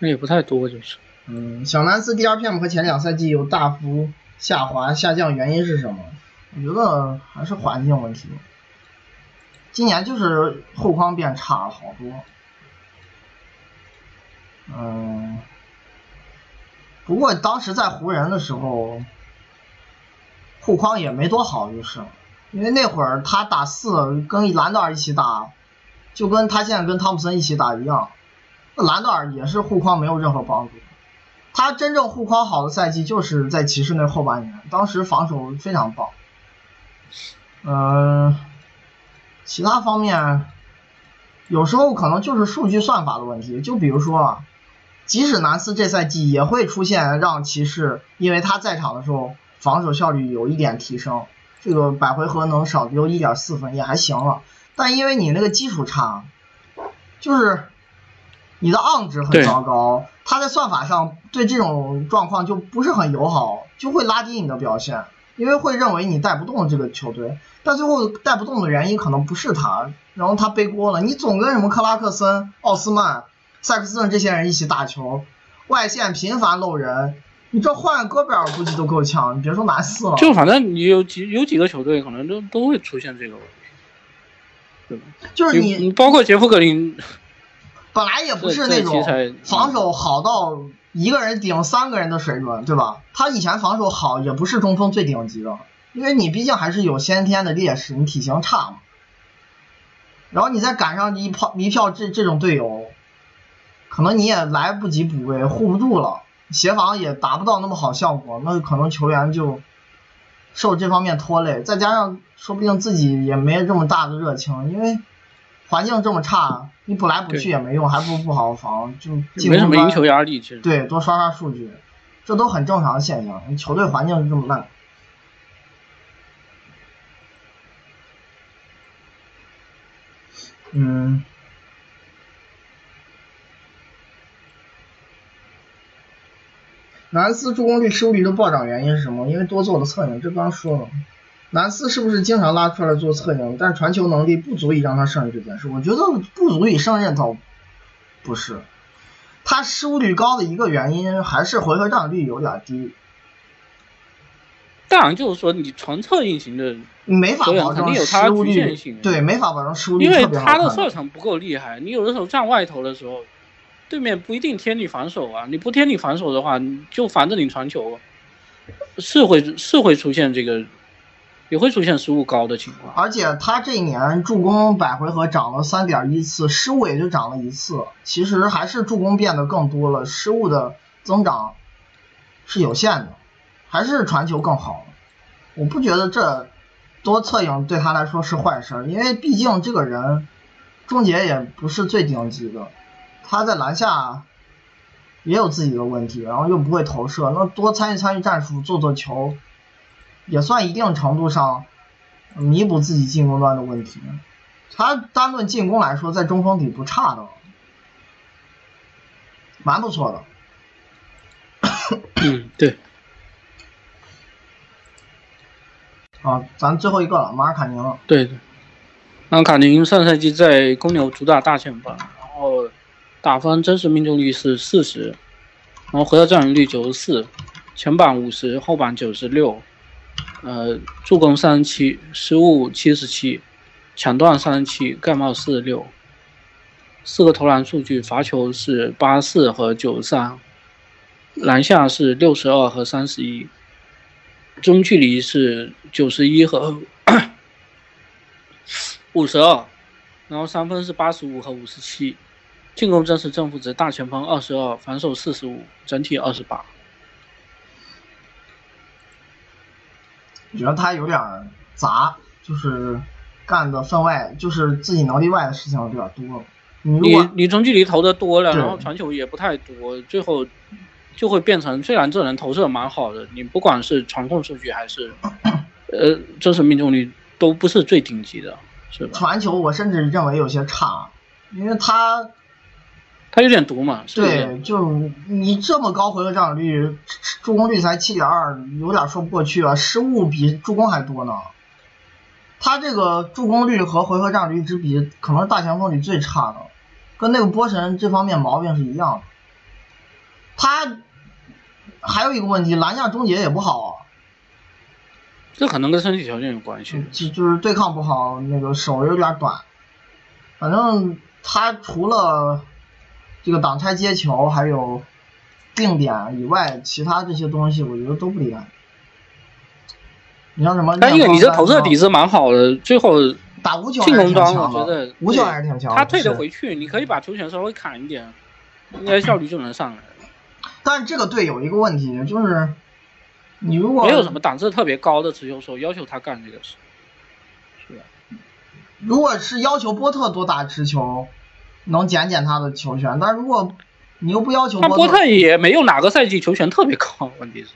Speaker 2: 那也不太多，就是。
Speaker 1: 嗯，小南斯 DRPM 和前两赛季有大幅下滑下降，原因是什么？我觉得还是环境问题。今年就是后框变差了好多。嗯，不过当时在湖人的时候，护框也没多好，就是，因为那会儿他打四跟兰德尔一起打，就跟他现在跟汤普森一起打一样，兰德尔也是护框没有任何帮助。他真正护框好的赛季就是在骑士那后半年，当时防守非常棒。嗯，其他方面，有时候可能就是数据算法的问题，就比如说。即使南斯这赛季也会出现让骑士因为他在场的时候防守效率有一点提升，这个百回合能少丢一点四分也还行了。但因为你那个基础差，就是你的 on 值很糟糕，他在算法上对这种状况就不是很友好，就会拉低你的表现，因为会认为你带不动这个球队。但最后带不动的原因可能不是他，然后他背锅了。你总跟什么克拉克森、奥斯曼。塞克斯顿这些人一起打球，外线频繁漏人，你这换戈贝尔估计都够呛，你别说南四了。
Speaker 2: 就反正你有几有几个球队可能都都会出现这个问题，对吧？
Speaker 1: 就是你你，
Speaker 2: 包括杰夫格林，
Speaker 1: 本来也不是那种防守好到一个人顶三个人的水准，对吧？他以前防守好也不是中锋最顶级的，因为你毕竟还是有先天的劣势，你体型差嘛。然后你再赶上一炮一票这这种队友。可能你也来不及补位，护不住了，协防也达不到那么好效果，那可能球员就受这方面拖累，再加上说不定自己也没这么大的热情，因为环境这么差，你补来补去也没用，还不如不好好防，就
Speaker 2: 没什么赢球压力，其实
Speaker 1: 对，多刷刷数据，这都很正常的现象，球队环境是这么烂，嗯。南斯助攻率、失误率都暴涨，原因是什么？因为多做了策应，这刚说了。南斯是不是经常拉出来做策应，但传球能力不足以让他胜任这件事？我觉得不足以胜任倒不是，他失误率高的一个原因还是回合占有率有点低。
Speaker 2: 当然，就是说你纯策应型的，
Speaker 1: 没法保证失误率，对，没法保证失误率，
Speaker 2: 因为他的射程不够厉害。你有的时候站外头的时候。对面不一定贴你防守啊，你不贴你防守的话，就防着你传球，是会是会出现这个，也会出现失误高的情况。
Speaker 1: 而且他这一年助攻百回合涨了三点一次，失误也就涨了一次，其实还是助攻变得更多了，失误的增长是有限的，还是传球更好。我不觉得这多策应对他来说是坏事，因为毕竟这个人终结也不是最顶级的。他在篮下也有自己的问题，然后又不会投射，那多参与参与战术，做做球，也算一定程度上弥补自己进攻端的问题。他单论进攻来说，在中锋里不差的，蛮不错的。
Speaker 2: 嗯，对。
Speaker 1: 啊，咱最后一个了，马尔卡宁。
Speaker 2: 对对。马尔卡宁上赛季在公牛主打大前锋，然后。打分真实命中率是四十，然后回合占有率九十四，前板五十，后板九十六，呃，助攻三十七，失误七十七，抢断三十七，盖帽四十六，四个投篮数据，罚球是八四和九三，篮下是六十二和三十一，中距离是九十一和五十二，然后三分是八十五和五十七。进攻真实正负值大前锋二十二，防守四十五，整体二十八。
Speaker 1: 觉得他有点杂，就是干的分外，就是自己能力外的事情有点多。你
Speaker 2: 你你中距离投的多了，然后传球也不太多，最后就会变成虽然这人投射蛮好的，你不管是传控数据还是 呃真实命中率都不是最顶级的，是吧？
Speaker 1: 传球我甚至认为有些差，因为他。
Speaker 2: 他有点毒嘛？
Speaker 1: 对，就你这么高回合占有率，助攻率才七点二，有点说不过去啊。失误比助攻还多呢。他这个助攻率和回合占有率之比，可能是大前锋里最差的，跟那个波神这方面毛病是一样的。他还有一个问题，篮下终结也不好啊。
Speaker 2: 这可能跟身体条件有关系。
Speaker 1: 就就是对抗不好，那个手有点短。反正他除了这个挡拆接球还有定点以外，其他这些东西我觉得都不厉害。你像什么？
Speaker 2: 但因为你这投射底子蛮好的，最后
Speaker 1: 打无球
Speaker 2: 进攻端
Speaker 1: 我
Speaker 2: 觉得
Speaker 1: 无球还是挺强。
Speaker 2: 他退得回去，你可以把球权稍微砍一点，应该效率就能上来。
Speaker 1: 但是这个队有一个问题，就是你如果
Speaker 2: 没有什么档次特别高的持球手要求他干这个事，是吧？
Speaker 1: 如果是要求波特多打持球，能减减他的球权，但如果你又不要求波
Speaker 2: 特也没有哪个赛季球权特别高，问题是。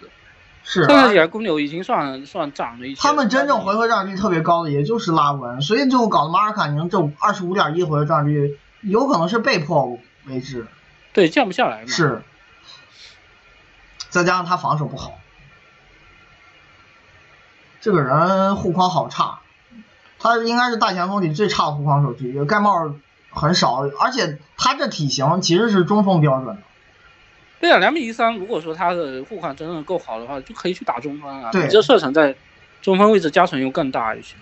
Speaker 1: 是，
Speaker 2: 看起来公牛已经算算涨了一些。
Speaker 1: 他们真正回合占有率特别高的，也就是拉文，所以最后搞得马尔卡宁这二十五点一回合占有率，有可能是被迫为之。
Speaker 2: 对，降不下来嘛。
Speaker 1: 是。再加上他防守不好，这个人护框好差，他应该是大前锋里最差的护框手之一，盖帽很少，而且他这体型其实是中锋标准的。
Speaker 2: 对啊，两米一三，如果说他的护框真的够好的话，就可以去打中锋啊。
Speaker 1: 对，
Speaker 2: 你这射程在中锋位置加成又更大一些。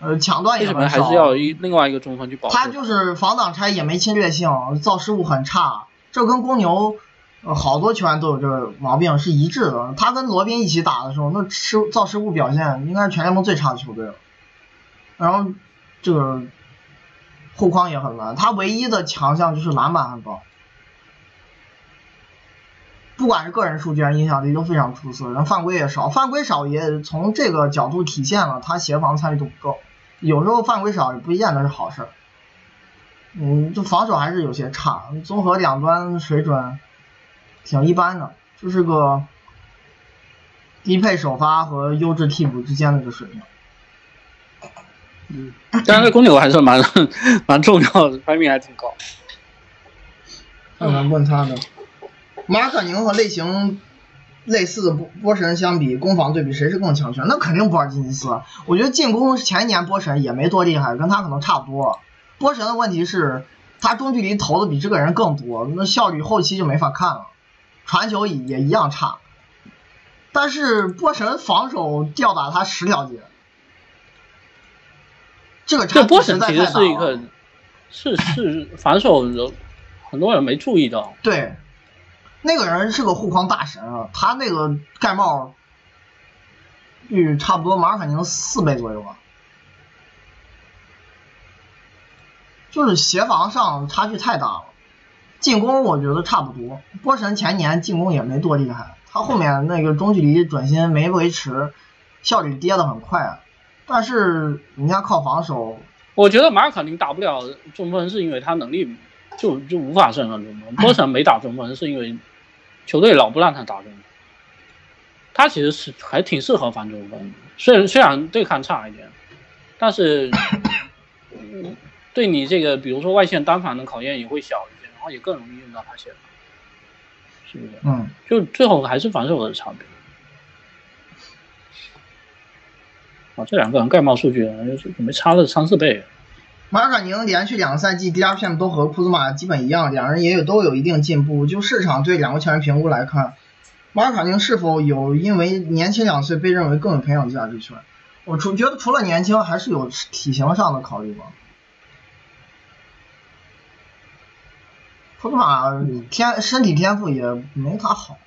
Speaker 1: 呃，抢断也
Speaker 2: 为什么还是要一另外一个中锋去保？
Speaker 1: 他就是防挡拆也没侵略性，造失误很差。这跟公牛呃好多球员都有这个毛病是一致的。他跟罗宾一起打的时候，那失造失误表现应该是全联盟最差的球队了。然后这个护框也很烂，他唯一的强项就是篮板很高。不管是个人数据还是影响力都非常出色，然后犯规也少，犯规少也从这个角度体现了他协防参与度不够，有时候犯规少也不见得是好事。嗯，就防守还是有些差，综合两端水准挺一般的，就是个低配首发和优质替补之间的这水平。
Speaker 2: 嗯，但是公牛还是蛮 蛮重要的，排名还挺高。
Speaker 1: 看看问他的。马可宁和类型类似的波波神相比，攻防对比谁是更强权？那肯定波尔津吉斯。我觉得进攻前一年波神也没多厉害，跟他可能差不多。波神的问题是，他中距离投的比这个人更多，那效率后期就没法看了，传球也也一样差。但是波神防守吊打他十条街，这个差
Speaker 2: 波神其实是一个是是防守人，很多人没注意到。
Speaker 1: 对。那个人是个护框大神啊，他那个盖帽率差不多马尔卡宁四倍左右吧，就是协防上差距太大了，进攻我觉得差不多。波神前年进攻也没多厉害，他后面那个中距离转心没维持，效率跌的很快。但是人家靠防守，
Speaker 2: 我觉得马尔卡宁打不了中锋是因为他能力就就无法胜任中锋。波神没打中锋是因为。球队老不让他打中锋，他其实是还挺适合防中锋，虽然虽然对抗差一点，但是 对你这个比如说外线单防的考验也会小一些，然后也更容易用到他线，是不是？
Speaker 1: 嗯，
Speaker 2: 就最后还是防守的差别。啊，这两个人盖帽数据怎么差了三四倍？
Speaker 1: 马卡宁连续两个赛季 DRP 都和库兹马基本一样，两人也有都有一定进步。就市场对两个球员评估来看，马卡宁是否有因为年轻两岁被认为更有培养价值球员？我除觉得除了年轻，还是有体型上的考虑吧。库兹马天身体天赋也没他好，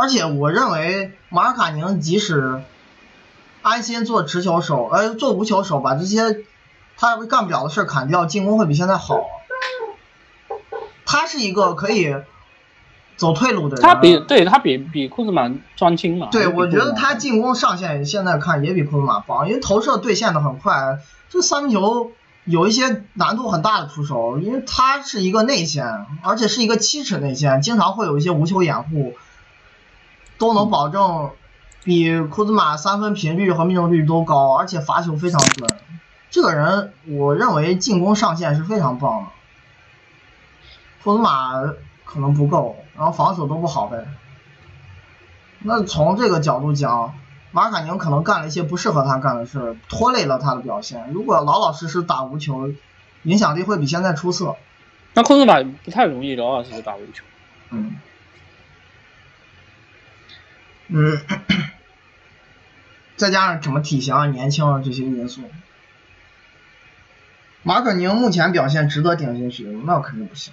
Speaker 1: 而且我认为马尔卡宁即使。安心做持球手，呃，做无球手，把这些他干不了的事砍掉，进攻会比现在好。他是一个可以走退路的人。
Speaker 2: 他比对他比比库兹马专精嘛？
Speaker 1: 对，我觉得他进攻上限现在看也比库兹马高，因为投射兑现的很快。这三分球有一些难度很大的出手，因为他是一个内线，而且是一个七尺内线，经常会有一些无球掩护，都能保证。比库兹马三分频率和命中率都高，而且罚球非常准。这个人我认为进攻上限是非常棒的。库兹马可能不够，然后防守都不好呗。那从这个角度讲，马卡宁可能干了一些不适合他干的事，拖累了他的表现。如果老老实实打无球，影响力会比现在出色。
Speaker 2: 那库兹马不太容易老老实实打无球。
Speaker 1: 嗯。嗯，再加上什么体型啊、年轻啊这些因素，马可宁目前表现值得顶进去，那肯定不行。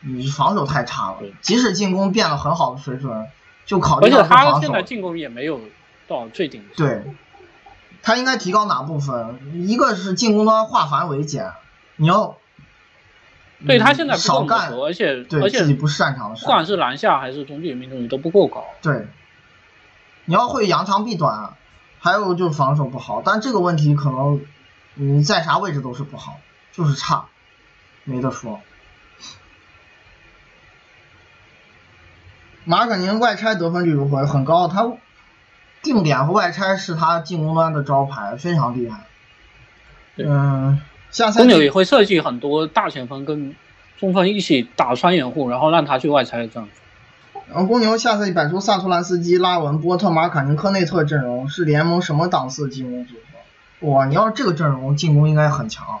Speaker 1: 你防守太差了，即使进攻变得很好的水准，就考虑到
Speaker 2: 防守。他现在进攻也没有到最顶。
Speaker 1: 对，他应该提高哪部分？一个是进攻端化繁为简，你要。
Speaker 2: 对他现在
Speaker 1: 少干，
Speaker 2: 而且
Speaker 1: 而且自己不擅长的事，
Speaker 2: 不管是篮下还是中距离命中率都不够高。
Speaker 1: 对，你要会扬长避短，还有就是防守不好，但这个问题可能你在啥位置都是不好，就是差，没得说。马可宁外拆得分率如何？很高，他定点和外拆是他进攻端的招牌，非常厉害。嗯。公
Speaker 2: 牛也会设计很多大前锋跟中锋一起打穿掩护，然后让他去外拆这样子。
Speaker 1: 然后公牛下赛季摆出萨图兰斯基、拉文、波特、马卡宁、科内特阵容，是联盟什么档次进攻组合？哇，你要是这个阵容，进攻应该很强。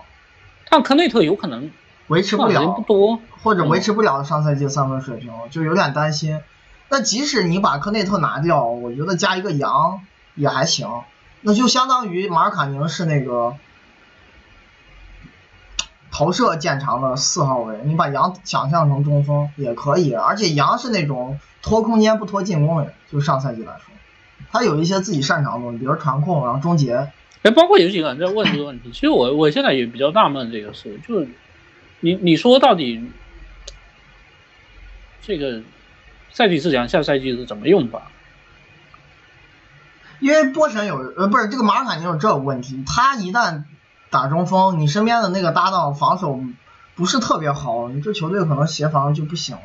Speaker 2: 但科内特有可能
Speaker 1: 维持不了，
Speaker 2: 不多，
Speaker 1: 或者维持不了上赛季三分水平，就有点担心。那即使你把科内特拿掉，我觉得加一个杨也还行，那就相当于马尔卡宁是那个。投射见长的四号位，你把杨想象成中锋也可以，而且杨是那种拖空间不拖进攻的人，就上赛季来说，他有一些自己擅长的东西，比如传控，然后终结。
Speaker 2: 哎，包括有几个人在问这个问题，其实我我现在也比较纳闷这个事，就是你你说到底这个赛季是讲下赛季是怎么用法？
Speaker 1: 因为波神有呃不是这个马尔卡宁有这个问题，他一旦。打中锋，你身边的那个搭档防守不是特别好，你这球队可能协防就不行了。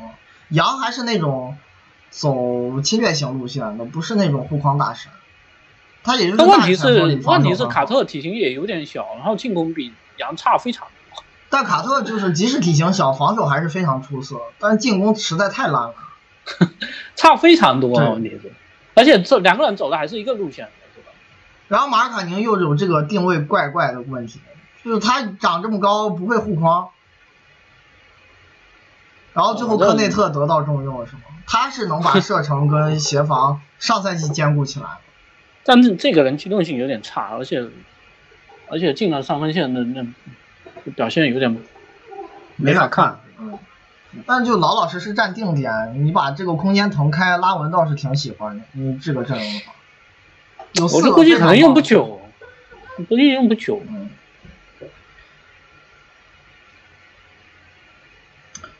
Speaker 1: 杨还是那种走侵略型路线的，不是那种护框大神。他也就是
Speaker 2: 问题是问题是卡特体型也有点小，然后进攻比杨差非常多。
Speaker 1: 但卡特就是即使体型小，防守还是非常出色，但是进攻实在太烂了，
Speaker 2: 差非常多。问题是，而且这两个人走的还是一个路线。
Speaker 1: 然后马尔卡宁又有这个定位怪怪的问题，就是他长这么高不会护框，然后最后科内特得到重用了是吗？他是能把射程跟协防上赛季兼顾起来，
Speaker 2: 但是这个人机动性有点差，而且而且进了上分线那那表现有点
Speaker 1: 没法看，嗯，但就老老实实站定点，你把这个空间腾开，拉文倒是挺喜欢的，你这个阵容的话。
Speaker 2: 我这估计可能用不久，估计用不久。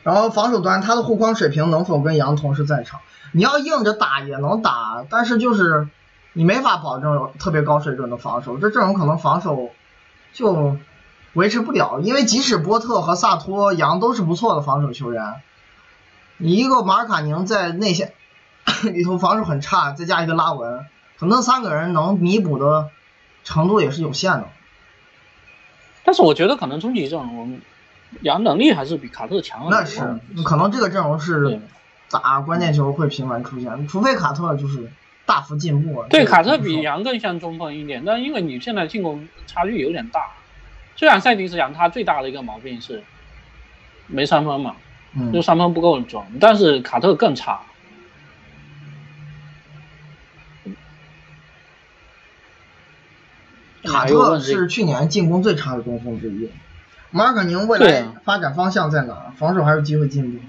Speaker 1: 然后防守端他的护框水平能否跟杨同时在场？你要硬着打也能打，但是就是你没法保证特别高水准的防守，这阵容可能防守就维持不了。因为即使波特和萨托、杨都是不错的防守球员，你一个马尔卡宁在内线 里头防守很差，再加一个拉文。可能三个人能弥补的程度也是有限的，
Speaker 2: 但是我觉得可能终极阵容杨能力还是比卡特强。
Speaker 1: 那是，可能这个阵容是打关键球会频繁出现，除非卡特就是大幅进步。
Speaker 2: 对，卡特比杨更像中锋一点，但因为你现在进攻差距有点大。虽然赛迪斯杨他最大的一个毛病是没三分嘛，就三分不够准，但是卡特更差。
Speaker 1: 卡特是去年进攻最差的中锋之一。马尔卡宁未来发展方向在哪？防守还有机会进步？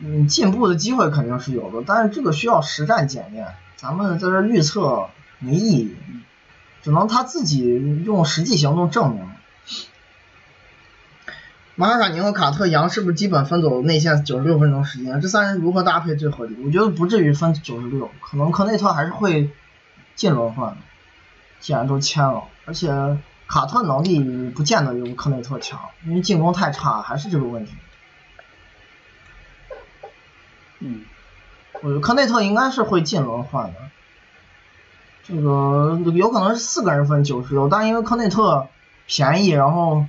Speaker 1: 嗯，进步的机会肯定是有的，但是这个需要实战检验，咱们在这预测没意义，只能他自己用实际行动证明。马尔卡宁和卡特杨是不是基本分走内线九十六分钟时间？这三人如何搭配最合理？我觉得不至于分九十六，可能科内特还是会进轮换。既然都签了，而且卡特能力不见得有科内特强，因为进攻太差，还是这个问题。
Speaker 2: 嗯，
Speaker 1: 我觉得科内特应该是会进轮换的，这个有可能是四个人分九十六，但因为科内特便宜，然后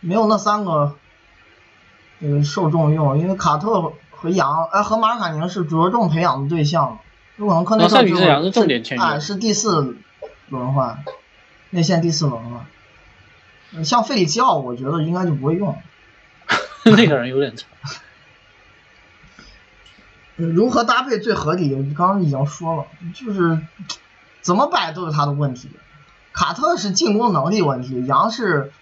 Speaker 1: 没有那三个嗯受重用，因为卡特和杨哎和马卡宁是着重培养的对象，有可能科内特
Speaker 2: 就是
Speaker 1: 哎是第四。轮换，内线第四轮换，像费里吉奥，我觉得应该就不会用。
Speaker 2: 那个人有点差。
Speaker 1: 如何搭配最合理？刚刚已经说了，就是怎么摆都有他的问题。卡特是进攻能力问题，杨是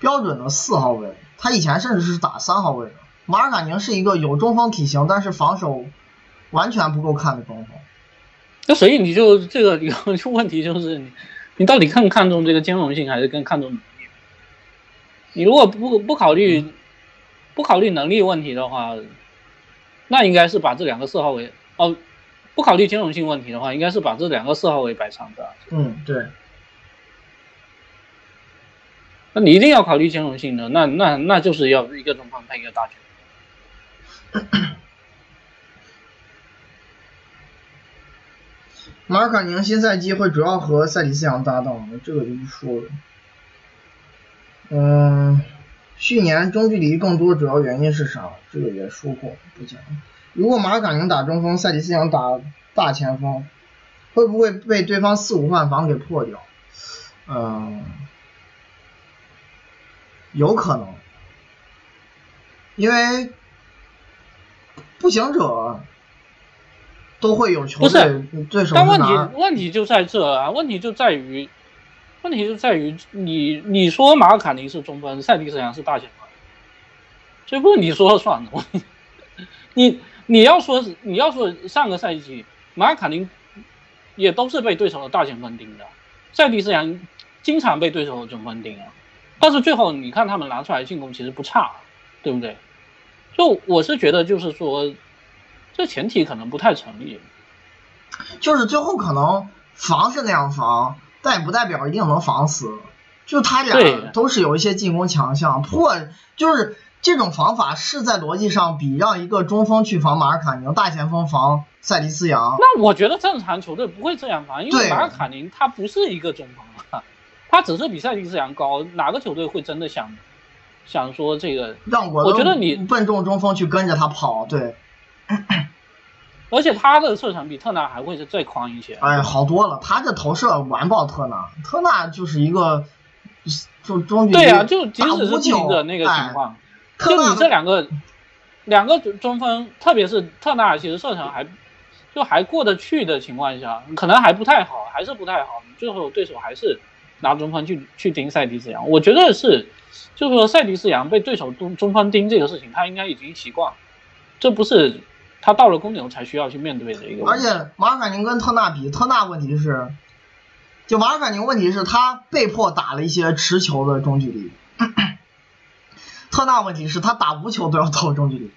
Speaker 1: 标准的四号位，他以前甚至是打三号位的。马尔卡宁是一个有中锋体型，但是防守完全不够看的中锋。
Speaker 2: 那所以你就这个有个问题就是你，你到底更看重这个兼容性，还是更看重能力？你如果不不考虑不考虑能力问题的话，那应该是把这两个四号位哦，不考虑兼容性问题的话，应该是把这两个四号位摆长的。
Speaker 1: 嗯，对。
Speaker 2: 那你一定要考虑兼容性的，那那那就是要一个中锋配一个大前
Speaker 1: 马卡宁新赛季会主要和塞里斯扬搭档？这个就不说了。嗯，去年中距离更多主要原因是啥？这个也说过，不讲。如果马卡宁打中锋，塞里斯扬打大前锋，会不会被对方四五换防给破掉？嗯。有可能，因为步行者都会有球队对手。
Speaker 2: 但问题问题就在这啊，问题就在于，问题就在于你你说马尔卡宁是中锋，塞蒂斯扬是大前锋，这不你说了算的。你你要说你要说上个赛季马尔卡宁也都是被对手的大前锋盯的，塞蒂斯扬经常被对手的中锋盯啊。但是最后你看他们拿出来进攻其实不差，对不对？就我是觉得就是说，这前提可能不太成立。
Speaker 1: 就是最后可能防是那样防，但也不代表一定能防死。就他俩都是有一些进攻强项，破就是这种防法是在逻辑上比让一个中锋去防马尔卡宁，大前锋防塞迪斯扬。
Speaker 2: 那我觉得正常球队不会这样防，因为马尔卡宁他不是一个中锋啊。他只是比赛蒂斯扬高，哪个球队会真的想想说这个？
Speaker 1: 让
Speaker 2: 我我觉得你
Speaker 1: 笨重中锋去跟着他跑，对。
Speaker 2: 而且他的射程比特纳还会是再宽一些。
Speaker 1: 哎，好多了，他的投射完爆特纳，特纳就是一个就中距离
Speaker 2: 对啊，就即使是近的那个情况，就你这两个两个中锋，特别是特纳，其实射程还就还过得去的情况下，可能还不太好，还是不太好，最后对手还是。拿中锋去去盯塞迪斯扬，我觉得是，就是说塞迪斯扬被对手中中锋盯这个事情，他应该已经习惯，这不是他到了公牛才需要去面对的一个。
Speaker 1: 而且马尔卡宁跟特纳比，特纳问题是，就马尔卡宁问题是他被迫打了一些持球的中距离，特纳问题是他打无球都要投中距离。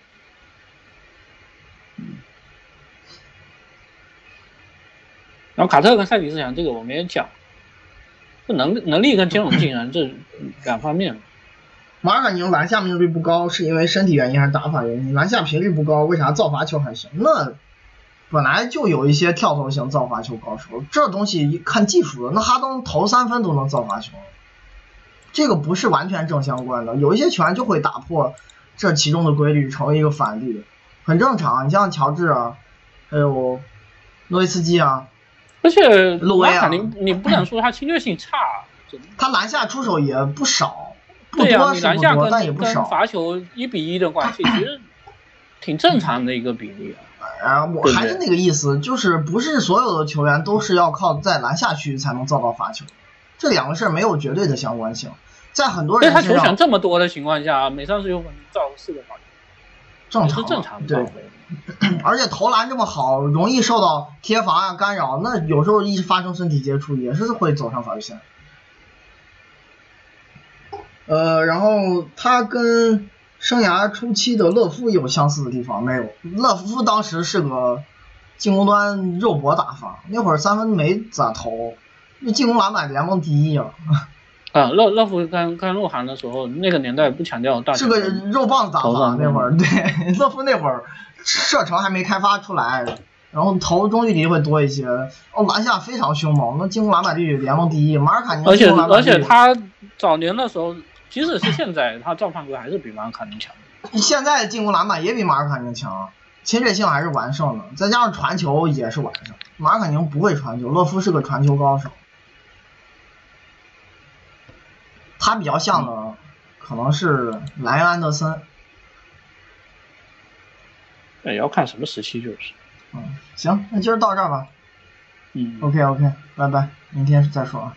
Speaker 2: 然后卡特跟塞迪斯讲这个我没有讲。这能能力跟兼容性啊，这两方面。
Speaker 1: 马尔卡宁篮下命中率不高，是因为身体原因还是打法原因？篮下频率不高，为啥造罚球还行？那本来就有一些跳投型造罚球高手，这东西一看技术的。那哈登投三分都能造罚球，这个不是完全正相关的。有一些球员就会打破这其中的规律，成为一个反例，很正常。你像乔治啊，还有诺维斯基啊。
Speaker 2: 而且马尔卡宁，你不能说他侵略性差，
Speaker 1: 他篮下出手也不少，
Speaker 2: 对
Speaker 1: 呀，
Speaker 2: 你篮下
Speaker 1: 跟
Speaker 2: 跟罚球一比一的关系，其实挺正常的一个比例
Speaker 1: 啊。我还是那个意思，就是不是所有的球员都是要靠在篮下区才能造到罚球，这两个事儿没有绝对的相关性。在很多人
Speaker 2: 他球权这么多的情况下，每上次有可能造四个罚球，
Speaker 1: 正常，
Speaker 2: 正常。
Speaker 1: 对。而且投篮这么好，容易受到贴防啊干扰，那有时候一发生身体接触也是会走上罚球线。呃，然后他跟生涯初期的勒夫有相似的地方没有？勒夫当时是个进攻端肉搏打法，那会儿三分没咋投，那进攻篮板联盟第一啊。
Speaker 2: 啊，勒勒夫刚刚入行的时候，那个年代不强调大，
Speaker 1: 是个肉棒子打法那会儿，对，勒夫那会儿。射程还没开发出来，然后投中距离会多一些。哦，篮下非常凶猛，那进攻篮板率联盟第一。马尔卡宁
Speaker 2: 而且而且他早年的时候，即使是现在，他赵犯规还是比马尔卡宁强。
Speaker 1: 现在进攻篮板也比马尔卡宁强，侵略性还是完胜的，再加上传球也是完胜。马尔卡宁不会传球，勒夫是个传球高手。他比较像的可能是莱恩安德森。
Speaker 2: 也要看什么时期就是。
Speaker 1: 嗯，行，那今儿到这儿吧。
Speaker 2: 嗯
Speaker 1: ，OK OK，拜拜，明天再说啊。